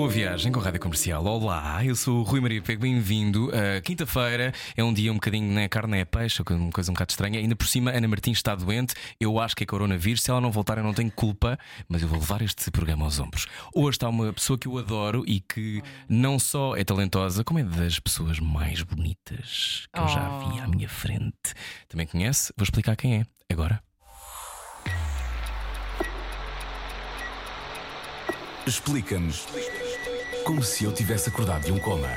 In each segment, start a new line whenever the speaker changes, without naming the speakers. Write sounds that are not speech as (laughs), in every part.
Boa viagem com a Rádio Comercial. Olá, eu sou o Rui Maria Pego, bem-vindo. Uh, Quinta-feira é um dia um bocadinho na carne é peixe, uma coisa um bocado estranha. Ainda por cima, Ana Martins está doente. Eu acho que é coronavírus. Se ela não voltar, eu não tenho culpa, mas eu vou levar este programa aos ombros. Hoje está uma pessoa que eu adoro e que não só é talentosa, como é das pessoas mais bonitas que eu já vi à minha frente. Também conhece? Vou explicar quem é agora.
Explica-nos como se eu tivesse acordado de um coma.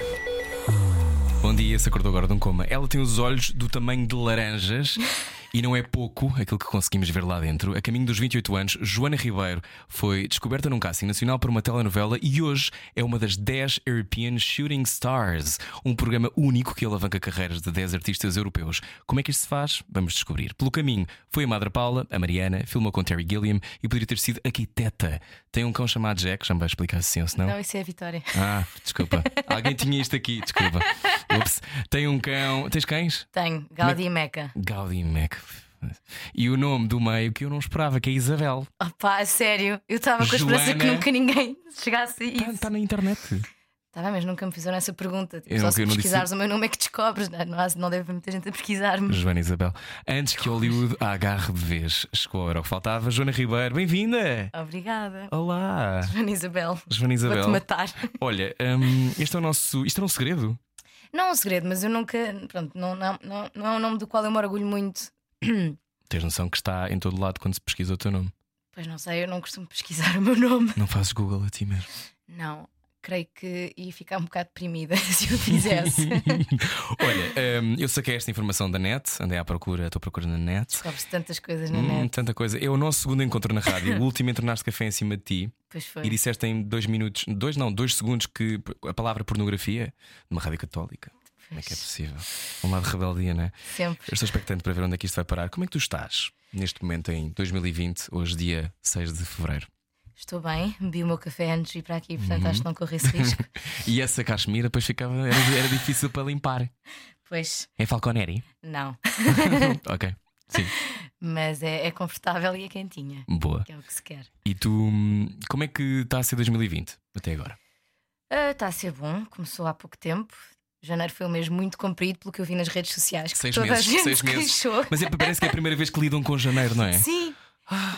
Bom dia, se acordou agora de um coma. Ela tem os olhos do tamanho de laranjas. (laughs) E não é pouco aquilo que conseguimos ver lá dentro. A caminho dos 28 anos, Joana Ribeiro foi descoberta num casting nacional por uma telenovela e hoje é uma das 10 European Shooting Stars, um programa único que alavanca carreiras de 10 artistas europeus. Como é que isto se faz? Vamos descobrir. Pelo caminho, foi a Madre Paula, a Mariana, filmou com Terry Gilliam e poderia ter sido arquiteta. Tem um cão chamado Jack, já me vai explicar se sim ou se não.
Não, isso é a Vitória.
Ah, desculpa. (laughs) Alguém tinha isto aqui, desculpa. Ups. Tem um cão. Tens cães?
Tenho, Gaudi e Meca.
Gaudi e Meca. E o nome do meio que eu não esperava, que é Isabel.
Opá, a sério, eu estava com a esperança
Joana.
que nunca ninguém (laughs) chegasse a
Está
isso.
tá na internet.
Tá bem, mas nunca me fizeram essa pergunta. Tipo,
Eu
só
não-
se
não
pesquisares o meu nome é que descobres. Não, não, há- não deve haver muita gente a pesquisar-me.
Joana Isabel. Antes que Hollywood a agarre de vez, chegou a hora que faltava. Joana Ribeiro, bem-vinda!
Obrigada.
Olá!
Joana Isabel.
Joana
Vou-te
Isabel.
matar.
Olha, hum, este é o nosso. Isto era um segredo.
Não é um segredo, mas eu nunca. Pronto, não, não, não, não é um nome do qual eu me orgulho muito. (clears throat)
Tens noção que está em todo lado quando se pesquisa o teu nome.
Pois não sei, eu não costumo pesquisar (laughs) o meu nome.
Não fazes Google a ti mesmo.
Não, creio que ia ficar um bocado deprimida (laughs) se eu fizesse. (laughs)
Olha, hum, eu saquei esta informação da net, andei à procura, estou à procura na net.
Descobres tantas coisas na
Hum,
net.
tanta coisa. É o nosso segundo encontro na rádio. O último entornaste café em cima de ti
Pois foi.
e disseste em dois minutos, dois não, dois segundos que a palavra pornografia numa rádio católica. Como é que é possível? Um lado de rebeldia, não é?
Sempre.
Eu estou expectante para ver onde é que isto vai parar. Como é que tu estás neste momento em 2020, hoje, dia 6 de fevereiro?
Estou bem, bebi o meu café antes de ir para aqui,
Uhum.
portanto acho que não corro esse risco. (laughs)
E essa cachemira depois ficava, era, era difícil para limpar.
pois,
É Falconeri?
não. (laughs) (laughs)
ok. Sim,
Mas é, é confortável e é quentinha,
boa.
que é o que se quer.
E tu, hum, como é que está a ser 2020 até agora?
Ah, Está a ser bom, começou há pouco tempo. Janeiro foi um mês muito comprido, pelo que eu vi nas redes sociais. que
Seis
toda
meses,
a gente
seis
se
meses.
queixou.
Mas é, parece que é a primeira vez que lidam com janeiro, não é?
Sim,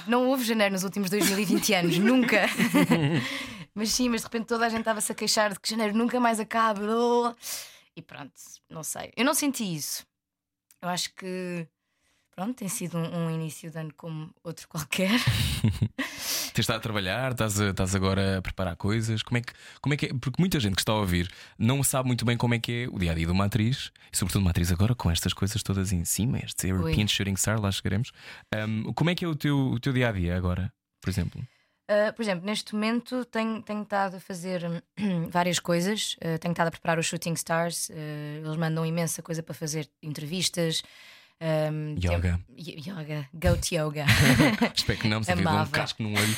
não houve janeiro nos últimos 2020 anos, (laughs) nunca. mas sim, mas de repente toda a gente estava-se a queixar de que janeiro nunca mais acaba. E pronto, não sei. Eu não senti isso. Eu acho que. Pronto, tem sido um, um início de ano como outro qualquer. (laughs)
Tens estado a trabalhar, estás, a- estás agora a preparar coisas. Como é, que, como é que é? Porque muita gente que está a ouvir não sabe muito bem como é que é o dia a dia de uma atriz, e sobretudo uma atriz agora com estas coisas todas em cima, este European Shooting Star, lá chegaremos. Um, como é que é o teu, o teu dia a dia agora, por exemplo?
Uh, por exemplo, neste momento tenho, tenho estado a fazer hum, (clears throat) várias coisas. Uh, tenho estado a preparar os Shooting Stars. uh, eles mandam imensa coisa para fazer entrevistas. Um,
Yoga.
y- yoga, goat yoga. (laughs)
Espero que não, mas havia um casco no olho.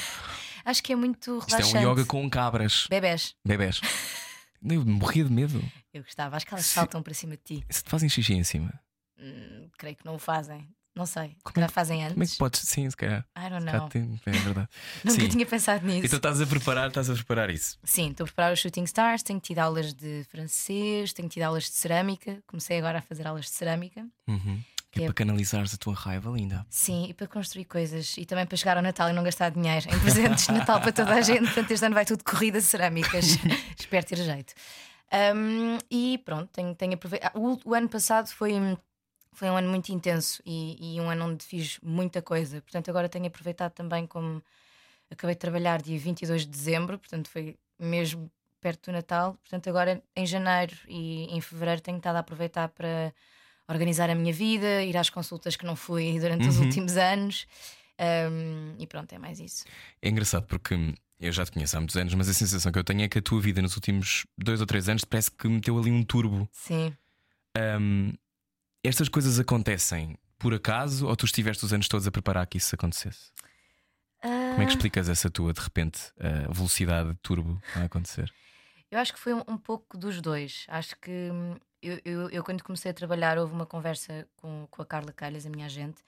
Acho que é muito
Isto é
relaxante.
um yoga com cabras,
Bebés.
bebés. (laughs) Eu morria de medo.
Eu gostava. Acho que elas
Sim.
saltam para cima de ti.
Se te fazem xixi em cima,
Hum, creio que não o fazem. Não sei.
Como
Já
é
fazem
como é
antes.
que podes? Sim, se calhar.
I don't
Se
know.
tem- É verdade. (laughs)
Nunca
Sim.
tinha pensado nisso.
Então estás a preparar, estás a preparar isso.
Sim, estou a preparar os Shooting Stars. Tenho tido aulas de francês, tenho tido aulas de cerâmica. Comecei agora a fazer aulas de cerâmica.
Uhum. É para canalizares a tua raiva linda.
Sim, e para construir coisas e também para chegar ao Natal e não gastar dinheiro em presentes de Natal para toda a gente. Portanto, este ano vai tudo corridas cerâmicas. (laughs) Espero ter jeito. Um, e pronto, tenho, tenho aproveitado. O, o ano passado foi, foi um ano muito intenso e, e um ano onde fiz muita coisa. Portanto, agora tenho aproveitado também como acabei de trabalhar dia 22 de dezembro, portanto, foi mesmo perto do Natal. Portanto, agora em janeiro e em fevereiro tenho estado a aproveitar para organizar a minha vida, ir às consultas que não fui durante os
Uhum.
últimos anos. Um, e pronto, é mais isso.
É engraçado porque eu já te conheço há muitos anos, mas a sensação que eu tenho é que a tua vida nos últimos dois ou três anos parece que meteu ali um turbo.
Sim.
Ahm, estas coisas acontecem por acaso ou tu estiveste os anos todos a preparar que isso acontecesse? Como é
Ah.
que explicas essa tua, de repente, a velocidade turbo a acontecer?
Eu acho que foi um, um pouco dos dois. Acho que hum, eu, eu, eu, quando comecei a trabalhar, houve uma conversa com, com a Carla Calhas, a minha agente,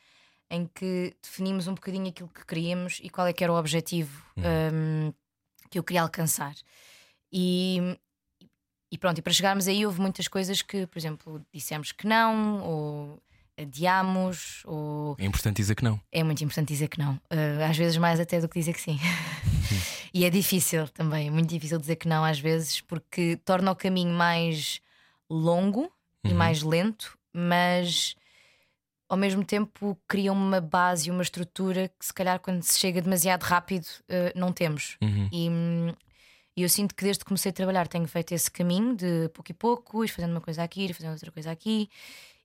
em que definimos um bocadinho aquilo que queríamos e qual é que era o objetivo hum, que eu queria alcançar. E, e pronto, e para chegarmos aí houve muitas coisas que, por exemplo, dissemos que não, ou adiámos, ou
É importante dizer que não.
é muito importante dizer que não. Uh, às vezes mais até do que dizer que sim. (laughs) e é difícil também, é muito difícil dizer que não às vezes, porque torna o caminho mais longo e mais lento, mas ao mesmo tempo cria uma base e uma estrutura que se calhar quando se chega demasiado rápido uh, não temos.
Uhum.
E, e eu sinto que desde que comecei a trabalhar tenho feito esse caminho de pouco e pouco, ir fazendo uma coisa aqui, ir fazendo outra coisa aqui,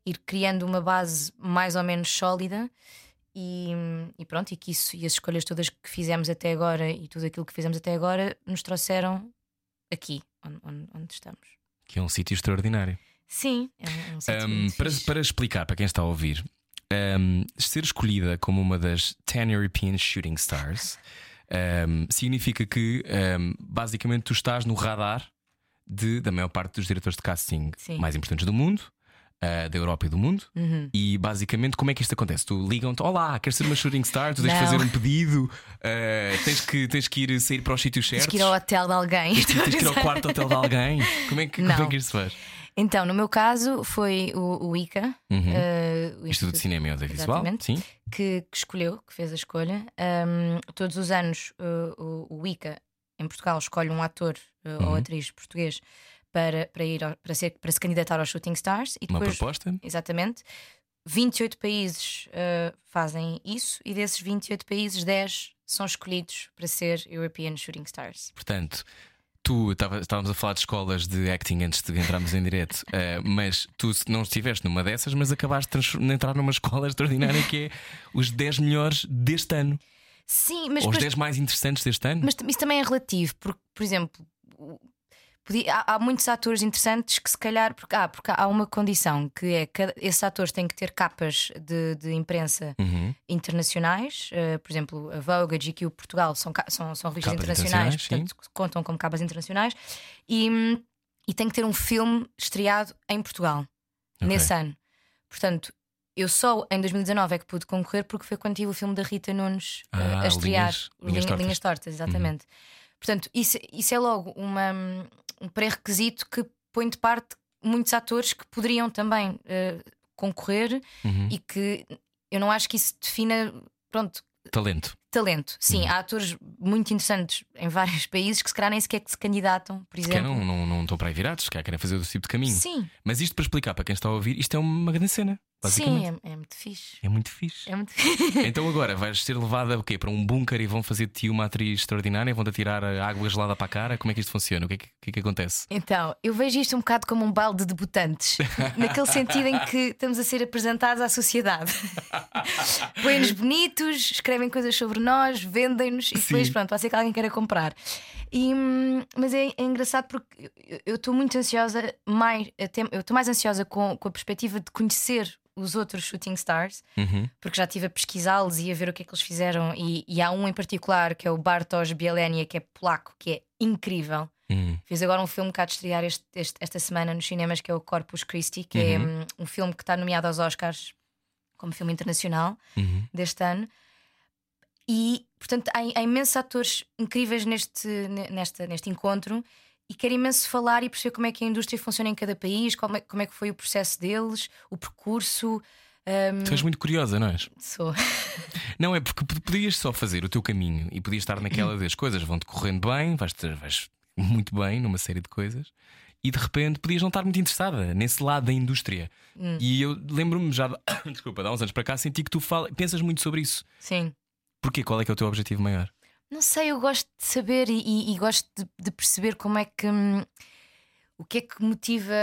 ir criando uma base mais ou menos sólida. E, e pronto, e que isso e as escolhas todas que fizemos até agora e tudo aquilo que fizemos até agora nos trouxeram aqui, onde, onde- onde estamos.
Que é um sítio extraordinário.
Sim, é um, é um sítio
Um, para, para explicar para quem está a ouvir, um, ser escolhida como uma das 10 European Shooting Stars (laughs) significa que basicamente tu estás no radar de- da maior parte dos diretores de casting
Sim.
mais importantes do mundo. Uh, da Europa e do mundo
Uhum.
e basicamente como é que isto acontece? Tu ligam-te, olá, queres ser uma shooting star? Tu tens de fazer um pedido, uh, tens, que, tens que ir sair para os sítios
Tens
certos,
que ir ao hotel de alguém.
tens, que- tens que ir ao quarto hotel de alguém. (laughs) Como é que, como é que isto se faz?
Então, no meu caso, foi o, o ICA,
Uhum.
eh, o
Instituto de Cinema e Audiovisual? Sim.
que, que escolheu, que fez a escolha. Um, todos os anos uh, o, o ICA em Portugal escolhe um ator uh, ou
Uhum.
atriz português para, para, ir ao- para, ser, para se candidatar aos Shooting Stars e
Uma
depois,
proposta?
exatamente, 28 países uh, fazem isso e desses 28 países, 10 são escolhidos para ser European Shooting Stars.
Portanto, tu estávamos a falar de escolas de acting antes de entrarmos em direto, (laughs) eh, mas tu não estiveste numa dessas, mas acabaste de entrar numa escola (laughs) extraordinária que é os 10 melhores deste ano,
Sim, mas
ou os
depois
10 mais interessantes deste ano.
Mas isso também é relativo, porque, por exemplo, podia- há, há muitos atores interessantes que se calhar. Porque, ah, porque há uma condição que é que esses atores têm que ter capas de, de imprensa
Uhum.
internacionais. eh, por exemplo, a Vogue, a GQ Portugal são, são, são revistas internacionais,
internacionais,
portanto contam como capas internacionais. E, e tem que ter um filme estreado em Portugal
Ok.
nesse ano. Portanto. Eu só em 2019 é que pude concorrer porque foi quando tive o filme da Rita Nunes eh,
Ah,
a estrear.
Linhas- Linhas
Linha-
Tortas.
Linhas Tortas, exatamente. Portanto, isso, isso é logo uma, um pré-requisito que põe de parte muitos atores que poderiam também eh, concorrer
Uhum.
e que eu não acho que isso defina, pronto,
Talento.
Talento. Sim,
Uhum.
há atores muito interessantes em vários (laughs) países que se calhar nem sequer que se candidatam, por
Se calhar
exemplo.
não, não, não estão para aí virados, se calhar querem fazer outro tipo de caminho.
Sim,
Mas isto para explicar para quem está a ouvir, isto é uma grande cena.
Sim, é, é muito fixe.
é muito fixe.
É muito (laughs)
Então agora vais ser levada o quê? para um bunker e vão fazer de ti uma atriz extraordinária? Vão-te atirar a água gelada para a cara? Como é que isto funciona? O que é que, que, é que acontece?
Então, eu vejo isto um bocado como um balde de debutantes, (laughs) naquele sentido em que estamos a ser apresentados à sociedade. Põem-nos bonitos, escrevem coisas sobre nós, vendem-nos e depois,
Sim.
pronto, pode ser que alguém queira comprar. E, hum, mas é, é engraçado porque eu- estou muito ansiosa, mais, até, eu estou mais ansiosa com, com a perspectiva de conhecer os outros shooting stars,
Uhum.
porque já estive a pesquisá-los e a ver o que é que eles fizeram. E, e há um em particular que é o Bartosz Bielenia, que é polaco, que é incrível.
Hum.
Fez agora um filme que há de estrear este- este- esta semana nos cinemas, que é o Corpus Christi, que é
Uhum.
hum, um filme que está nomeado aos Oscars como filme internacional
Uhum.
deste ano. E, portanto, há, há imensos atores incríveis neste, ne- nesta, neste encontro e quero imenso falar e perceber como é que a indústria funciona em cada país, como é, como é que foi o processo deles, o percurso. hum,
Tu és muito curiosa, não és?
sou. (laughs)
Não, é porque podias só fazer o teu caminho e podias estar naquela (clears throat) das coisas vão-te correndo bem, vais, ter- vais muito bem numa série de coisas e de repente podias não estar muito interessada nesse lado da indústria.
Hum.
E eu lembro-me já, de- (coughs) desculpa, há uns anos para cá, senti que tu fala, pensas muito sobre isso.
Sim.
Porquê? Qual é que é o teu objetivo maior?
Não sei, eu gosto de saber e, e- e gosto de, de perceber como é que hum, o que é que motiva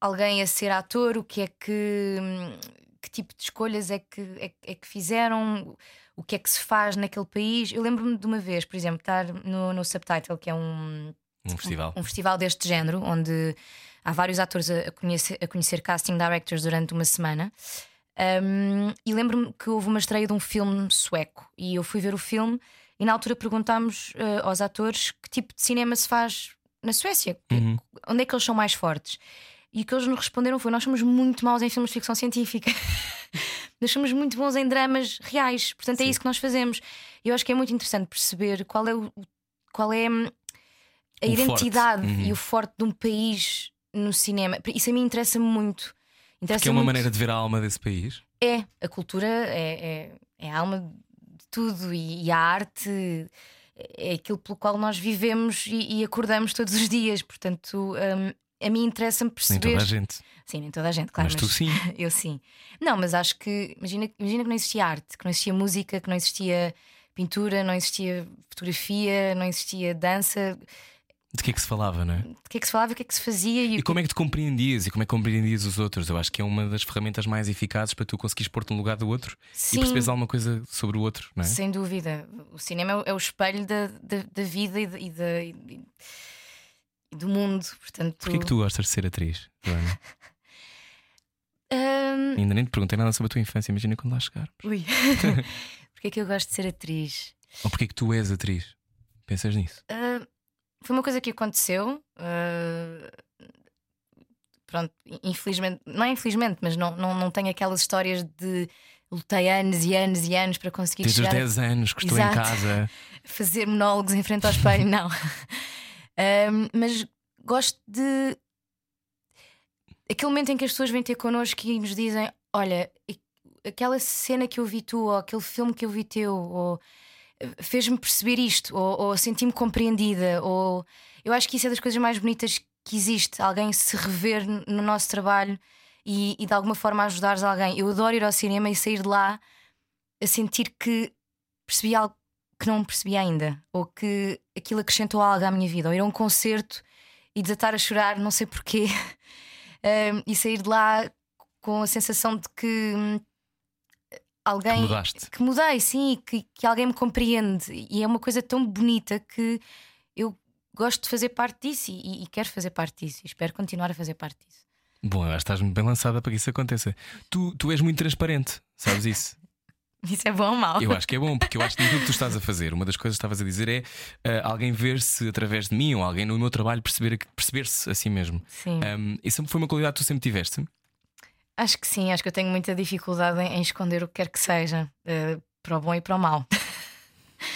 alguém a ser ator, o que é que hum, que tipo de escolhas é que, é, é que fizeram, o que é que se faz naquele país. Eu lembro-me de uma vez, por exemplo, estar no, no Subtitle, que é um,
Um festival.
um festival deste género, onde há vários atores a, a conhecer, a conhecer casting directors durante uma semana. Um, e lembro-me que houve uma estreia de um filme sueco e eu fui ver o filme e na altura perguntámos uh, aos atores que tipo de cinema se faz na Suécia,
Uhum.
onde é que eles são mais fortes. E o que eles nos responderam foi: nós somos muito maus em filmes de ficção científica. (laughs) nós somos muito bons em dramas reais. Portanto, é
Sim.
isso que nós fazemos. E eu acho que é muito interessante perceber qual é o qual é hum, a
O
identidade.
Uhum.
e o forte de um país no cinema. Isso a mim interessa muito. Interessa
é uma
muito.
maneira de ver a alma desse país.
É, a cultura é, é, é a alma de tudo e, e a arte é aquilo pelo qual nós vivemos e, e acordamos todos os dias. Portanto, hum, a mim interessa-me
Nem
perceber.
toda a gente.
Sim, nem toda a gente, claro.
mas tu sim. (laughs)
Eu sim. Não, mas acho que imagina, imagina que não existia arte, que não existia música, que não existia pintura, não existia fotografia, não existia dança.
De que é que se falava, não é?
De que é que se falava, o que é que se fazia e,
E como é que te compreendias e como é que compreendias os outros? Eu acho que é uma das ferramentas mais eficazes para tu conseguires por-te no lugar do outro
Sim.
e perceberes alguma coisa sobre o outro, não é?
Sem dúvida. O cinema é o- é espelho da, da, da vida e, da- e da- e- do mundo. Portanto,
Porquê que tu gostas de ser atriz, Joana? (laughs)
Hum,
Ainda nem te perguntei nada sobre a tua infância, imagina quando lá chegar.
Ui. (laughs) Porquê que eu gosto de ser atriz?
Ou porquê que tu és atriz? Pensas nisso?
Ah, foi uma coisa que aconteceu. ah, pronto, infelizmente, não é infelizmente, mas não, não, não tenho aquelas histórias de lutei anos e anos e anos para conseguir
os
chegar a
10 anos que estou em
Exato.
casa. (laughs)
fazer monólogos em frente ao espelho, (laughs) não. Ahm, mas gosto de aquele momento em que as pessoas vêm ter connosco e nos dizem: Olha, aquela cena que eu vi tu, ou aquele filme que eu vi teu, ou fez-me perceber isto, ou, ou senti-me compreendida, ou eu acho que isso é das coisas mais bonitas que existe, alguém se rever no nosso trabalho e, e de alguma forma ajudares alguém. Eu adoro ir ao cinema e sair de lá a sentir que percebi algo que não percebi ainda, ou que aquilo acrescentou algo à minha vida, ou ir a um concerto e desatar a chorar, não sei porquê, (laughs) Um, e sair de lá com a sensação de que hum, alguém
Que mudaste.
que mudei, sim, que, que alguém me compreende, e é uma coisa tão bonita que eu gosto de fazer parte disso e, e quero fazer parte disso, e espero continuar a fazer parte disso.
Bom, eu acho que estás bem lançada para que isso aconteça. Tu, tu és muito transparente, sabes isso? (laughs)
Isso é bom ou mau?
Eu acho que é bom, porque eu acho que aquilo que tu estás a fazer, uma das coisas que estavas a dizer é ah, alguém ver-se através de mim ou alguém no meu trabalho perceber, perceber-se a si mesmo.
Sim.
Um, isso foi uma qualidade que tu sempre tiveste.
Acho que sim, acho que eu tenho muita dificuldade em, em esconder o que quer que seja, eh, para o bom e para o mau.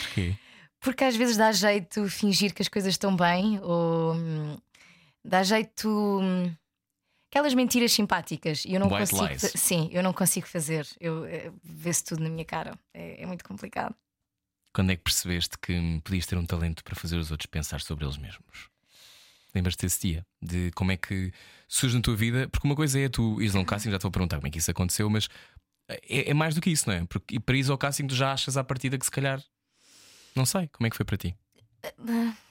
Porquê?
Porque às vezes dá jeito fingir que as coisas estão bem, ou hum, dá jeito. hum, aquelas mentiras simpáticas. E eu não
White
consigo.
lies.
Sim, eu não consigo fazer. Eu, eh, Vê-se tudo na minha cara. É, é muito complicado.
Quando é que percebeste que podias ter um talento para fazer os outros pensar sobre eles mesmos? Lembras-te desse dia? De como é que surge na tua vida? Porque uma coisa é tu ires a um casting, já estou a perguntar como é que isso aconteceu, mas é, é mais do que isso, não é? Porque para ir ao casting tu já achas à partida que se calhar. Não sei, como é que foi para ti?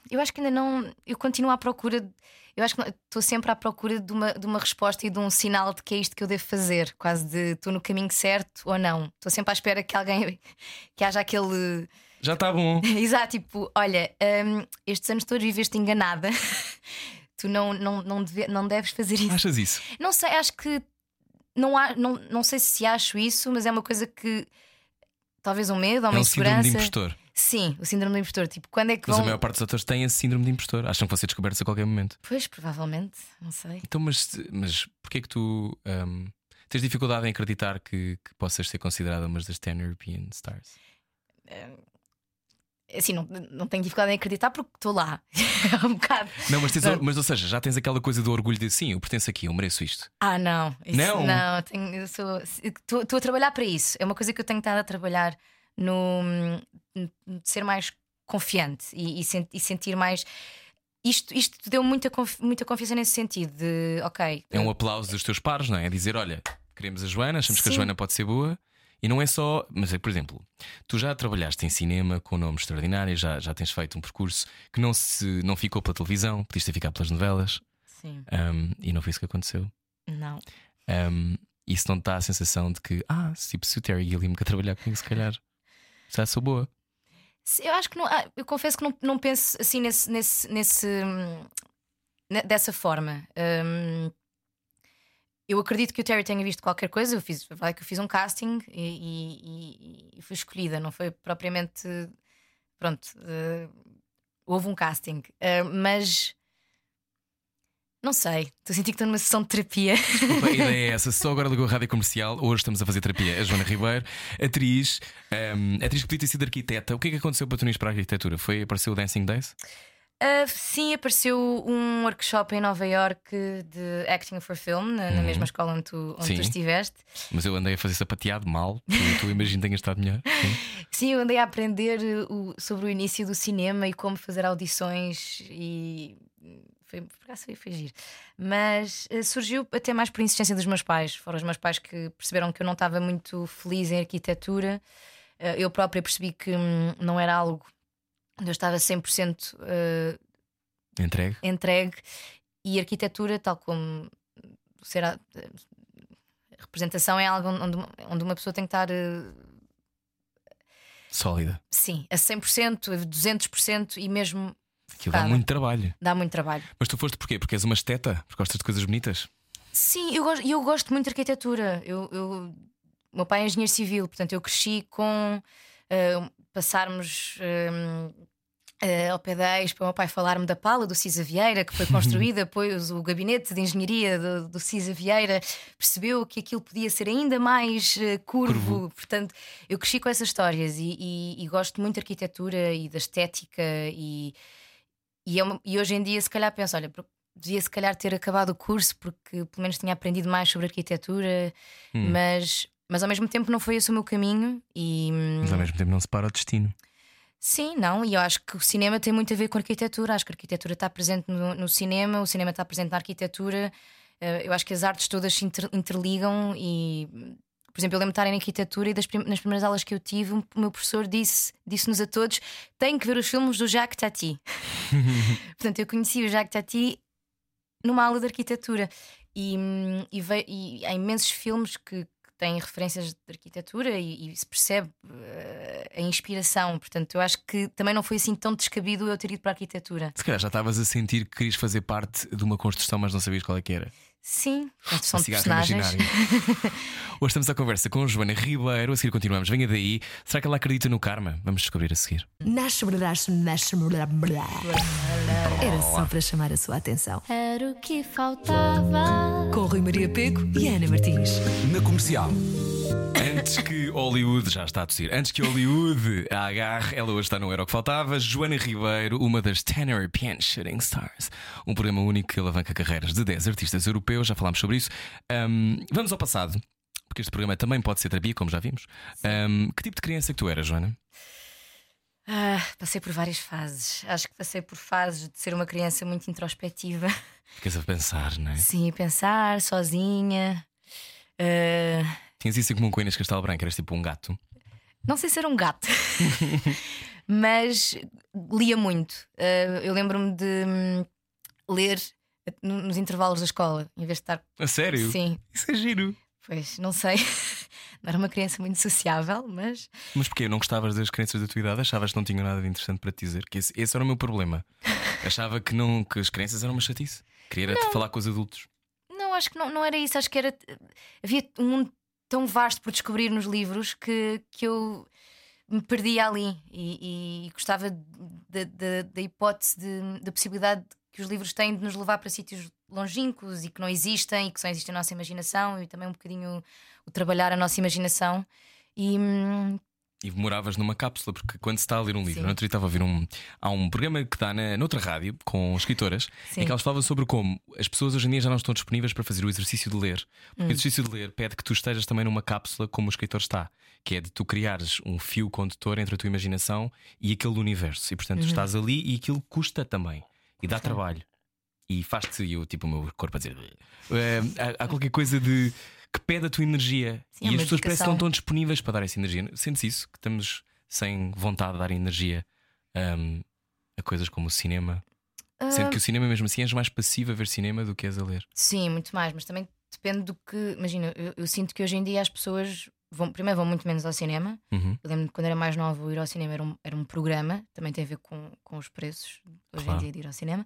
Eu acho que ainda não. Eu continuo à procura. Eu acho que estou sempre à procura de uma, de uma resposta e de um sinal de que é isto que eu devo fazer. Quase de estou no caminho certo ou não. Estou sempre à espera que alguém. (laughs) que haja aquele.
Já está bom. (laughs)
Exato, tipo, olha, hum, estes anos todos viveste enganada. (laughs) tu não, não, não, deve- não deves fazer isso.
Achas isso?
Não sei, acho que. Não, há, não, não sei se acho isso, mas é uma coisa que. Talvez um medo ou
É
uma
um síndrome de
insegurança.
impostor.
Sim, o síndrome do impostor. Tipo, quando é que
Mas
vão.
a maior parte dos atores têm esse síndrome de impostor. Acham que vão ser descobertos a qualquer momento.
Pois, provavelmente, não sei.
Então, mas, mas porquê é que tu hum, tens dificuldade em acreditar que, que possas ser considerada uma das 10 European Stars?
Assim, não, não tenho dificuldade em acreditar porque estou lá. (laughs) É um bocado.
Não, mas, tens, mas ou seja, já tens aquela coisa do orgulho de sim, eu pertenço aqui, eu mereço isto.
Ah, não. Isso-
Não?
Não, tenho- eu sou. Estou estou a trabalhar para isso. É uma coisa que eu tenho estado a trabalhar no. no- ser mais confiante e, e sen- e sentir mais. Isto, isto deu muita, muita confiança nesse sentido de, ok.
É um aplauso dos teus pares, não é? É dizer, olha, queremos a Joana, achamos que a
Sim.
Joana pode ser boa. E não é só, mas é, por exemplo, tu já trabalhaste em cinema com nomes extraordinários, já, já tens feito um percurso que não, se, não ficou pela televisão, podias ter ficado pelas novelas,
Sim,
hum, e não foi isso que aconteceu.
não.
Um, isso não te dá a sensação de que, ah, se, tipo, se o Terry Gilliam quer trabalhar comigo, se calhar já sou boa.
Eu acho que não. ah, eu confesso que não, não penso assim nesse. nesse, nesse hum, dessa forma. Hum, eu acredito que o Terry tenha visto qualquer coisa. Eu fiz, vai que eu fiz um casting e, e- e- fui escolhida. Não foi propriamente. Pronto. eh, houve um casting. Eh, mas. Não sei. Estou a sentir que estou numa sessão de terapia.
Desculpa, a ideia é (laughs) essa. Só agora ligou a rádio comercial. Hoje estamos a fazer terapia. A Joana Ribeiro, atriz, um, atriz que podia ter sido arquiteta. O que é que aconteceu para tu para a arquitetura? Foi apareceu o Dancing Days?
Ah, sim, apareceu um workshop em Nova York de Acting for Film, na, na mesma escola onde tu, onde tu estiveste.
Mas eu andei a fazer sapateado mal. Tu, tu imagino que tenhas estado melhor. Sim. (laughs)
Sim, eu andei a aprender uh, o- sobre o início do cinema e como fazer audições e foi, por acaso foi, foi giro. Mas uh, surgiu até mais por insistência dos meus pais. Foram os meus pais que perceberam que eu não estava muito feliz em arquitetura. Uh, eu própria percebi que hum, não era algo onde eu estava 100% uh,
Entregue.
entregue e arquitetura, tal como ser a, a representação, é algo onde, onde uma pessoa tem que estar. uh,
Sólida.
Sim, a 100%, a 200% e mesmo
Aquilo dá muito trabalho.
dá muito trabalho.
Mas tu foste porquê? Porque és uma esteta? Porque gostas de coisas bonitas?
Sim, eu gosto, eu gosto muito de arquitetura. Eu, eu- o meu pai é engenheiro civil, portanto eu cresci com ah, passarmos ah, ah, ao pé da Expo, o meu pai falar-me da pala do Cisa Vieira, que foi (laughs) construída, depois o gabinete de engenharia do, do Cisa Vieira percebeu que aquilo podia ser ainda mais ah, curvo.
Curvo.
Portanto, eu cresci com essas histórias e, e- e gosto muito de arquitetura e da estética e, e, é uma- e hoje em dia, se calhar, penso: olha, devia se calhar ter acabado o curso porque pelo menos tinha aprendido mais sobre arquitetura,
Hum.
mas, mas ao mesmo tempo não foi esse o meu caminho. E hum,
Mas ao mesmo tempo não se para o destino.
sim, não, e eu acho que o cinema tem muito a ver com a arquitetura. Acho que a arquitetura está presente no, no cinema, o cinema está presente na arquitetura. Eh, eu acho que as artes todas se inter- interligam e. Por exemplo, eu lembro de estar em arquitetura e das prim- nas primeiras aulas que eu tive, o meu professor disse- disse-nos a todos: tem que ver os filmes do Jacques Tati. (laughs) Portanto, eu conheci o Jacques Tati numa aula de arquitetura e, hum, e, e há imensos filmes que, têm referências de arquitetura e, e se percebe eh, a inspiração. Portanto, eu acho que também não foi assim tão descabido eu ter ido para a arquitetura.
Se calhar já estavas a sentir que querias fazer parte de uma construção, mas não sabias qual é que era.
Sim,
Um
de
cigarro
personagens. (laughs)
Hoje estamos à conversa com Joana Ribeiro. A seguir continuamos. Venha daí. Será que ela acredita no karma? Vamos descobrir a seguir.
Nasce, nasce, nasce. Era só para chamar a sua atenção.
Era o que faltava.
Com Rui Maria Peco e Ana Martins.
Na comercial.
Antes que Hollywood, já está a tossir, antes que Hollywood a agarre, ela hoje está no Era o que Faltava. Joana Ribeiro, uma das 10 European Shooting Stars, um programa único que alavanca carreiras de 10 artistas europeus, já falámos sobre isso. Ahm, vamos ao passado, porque este programa também pode ser terapia, como já vimos. Ahm, que tipo de criança é que tu eras, Joana?
Ah, passei por várias fases. Acho que passei por fases de ser uma criança muito introspectiva.
Ficas a pensar, não é?
Sim, pensar sozinha. Ah,
Tinhas isso em comum com a Inês Castelo Branco, eras tipo um gato.
Não sei se era um gato, (laughs) mas lia muito. Uh, eu lembro-me de hum, ler no- nos intervalos da escola, em vez de estar.
A sério?
Sim,
Isso é giro.
pois não sei. (laughs) Não era uma criança muito sociável, mas
Mas porquê? Não gostavas das crianças da tua idade? Achavas que não tinham nada de interessante para te dizer? Que esse, esse era o meu problema. (laughs) Achava que, não, que as crianças eram uma chatice. Queria falar com os adultos.
não, acho que não, não era isso. Acho que era. Havia um mundo tão vasto por descobrir nos livros que, que eu me perdia ali e, e gostava da- hipótese da possibilidade que os livros têm de nos levar para sítios longínquos e que não existem e que só existe a nossa imaginação e também um bocadinho o trabalhar a nossa imaginação. E hum,
E moravas numa cápsula, porque quando se está a ler um livro,
Sim.
no outro dia estava a ouvir um. Há um programa que dá na, noutra rádio com escritoras
Sim.
em que elas falavam sobre como as pessoas hoje em dia já não estão disponíveis para fazer o exercício de ler.
Hum.
Porque o exercício de ler pede que tu estejas também numa cápsula como o escritor está, que é de tu criares um fio condutor entre a tua imaginação e aquele universo. E portanto
Uhum.
estás ali e aquilo custa também. E dá trabalho. E faz-te, eu, tipo, o meu corpo a dizer. "Eh, há, há qualquer coisa de que pede a tua energia.
Sim, é
e as pessoas parecem que não estão disponíveis para dar essa energia. Sentes isso? Que estamos sem vontade de dar energia hum, a coisas como o cinema. Sendo
ah,
que o cinema, mesmo assim, és mais passivo a ver cinema do que és a ler.
Sim, muito mais, mas também depende do que. Imagina, eu, eu sinto que hoje em dia as pessoas vão, primeiro vão muito menos ao cinema.
Uhum.
Eu lembro que quando era mais nova, ir ao cinema era um, era um programa, também tem a ver com, com os preços hoje
Claro.
em dia de ir ao cinema.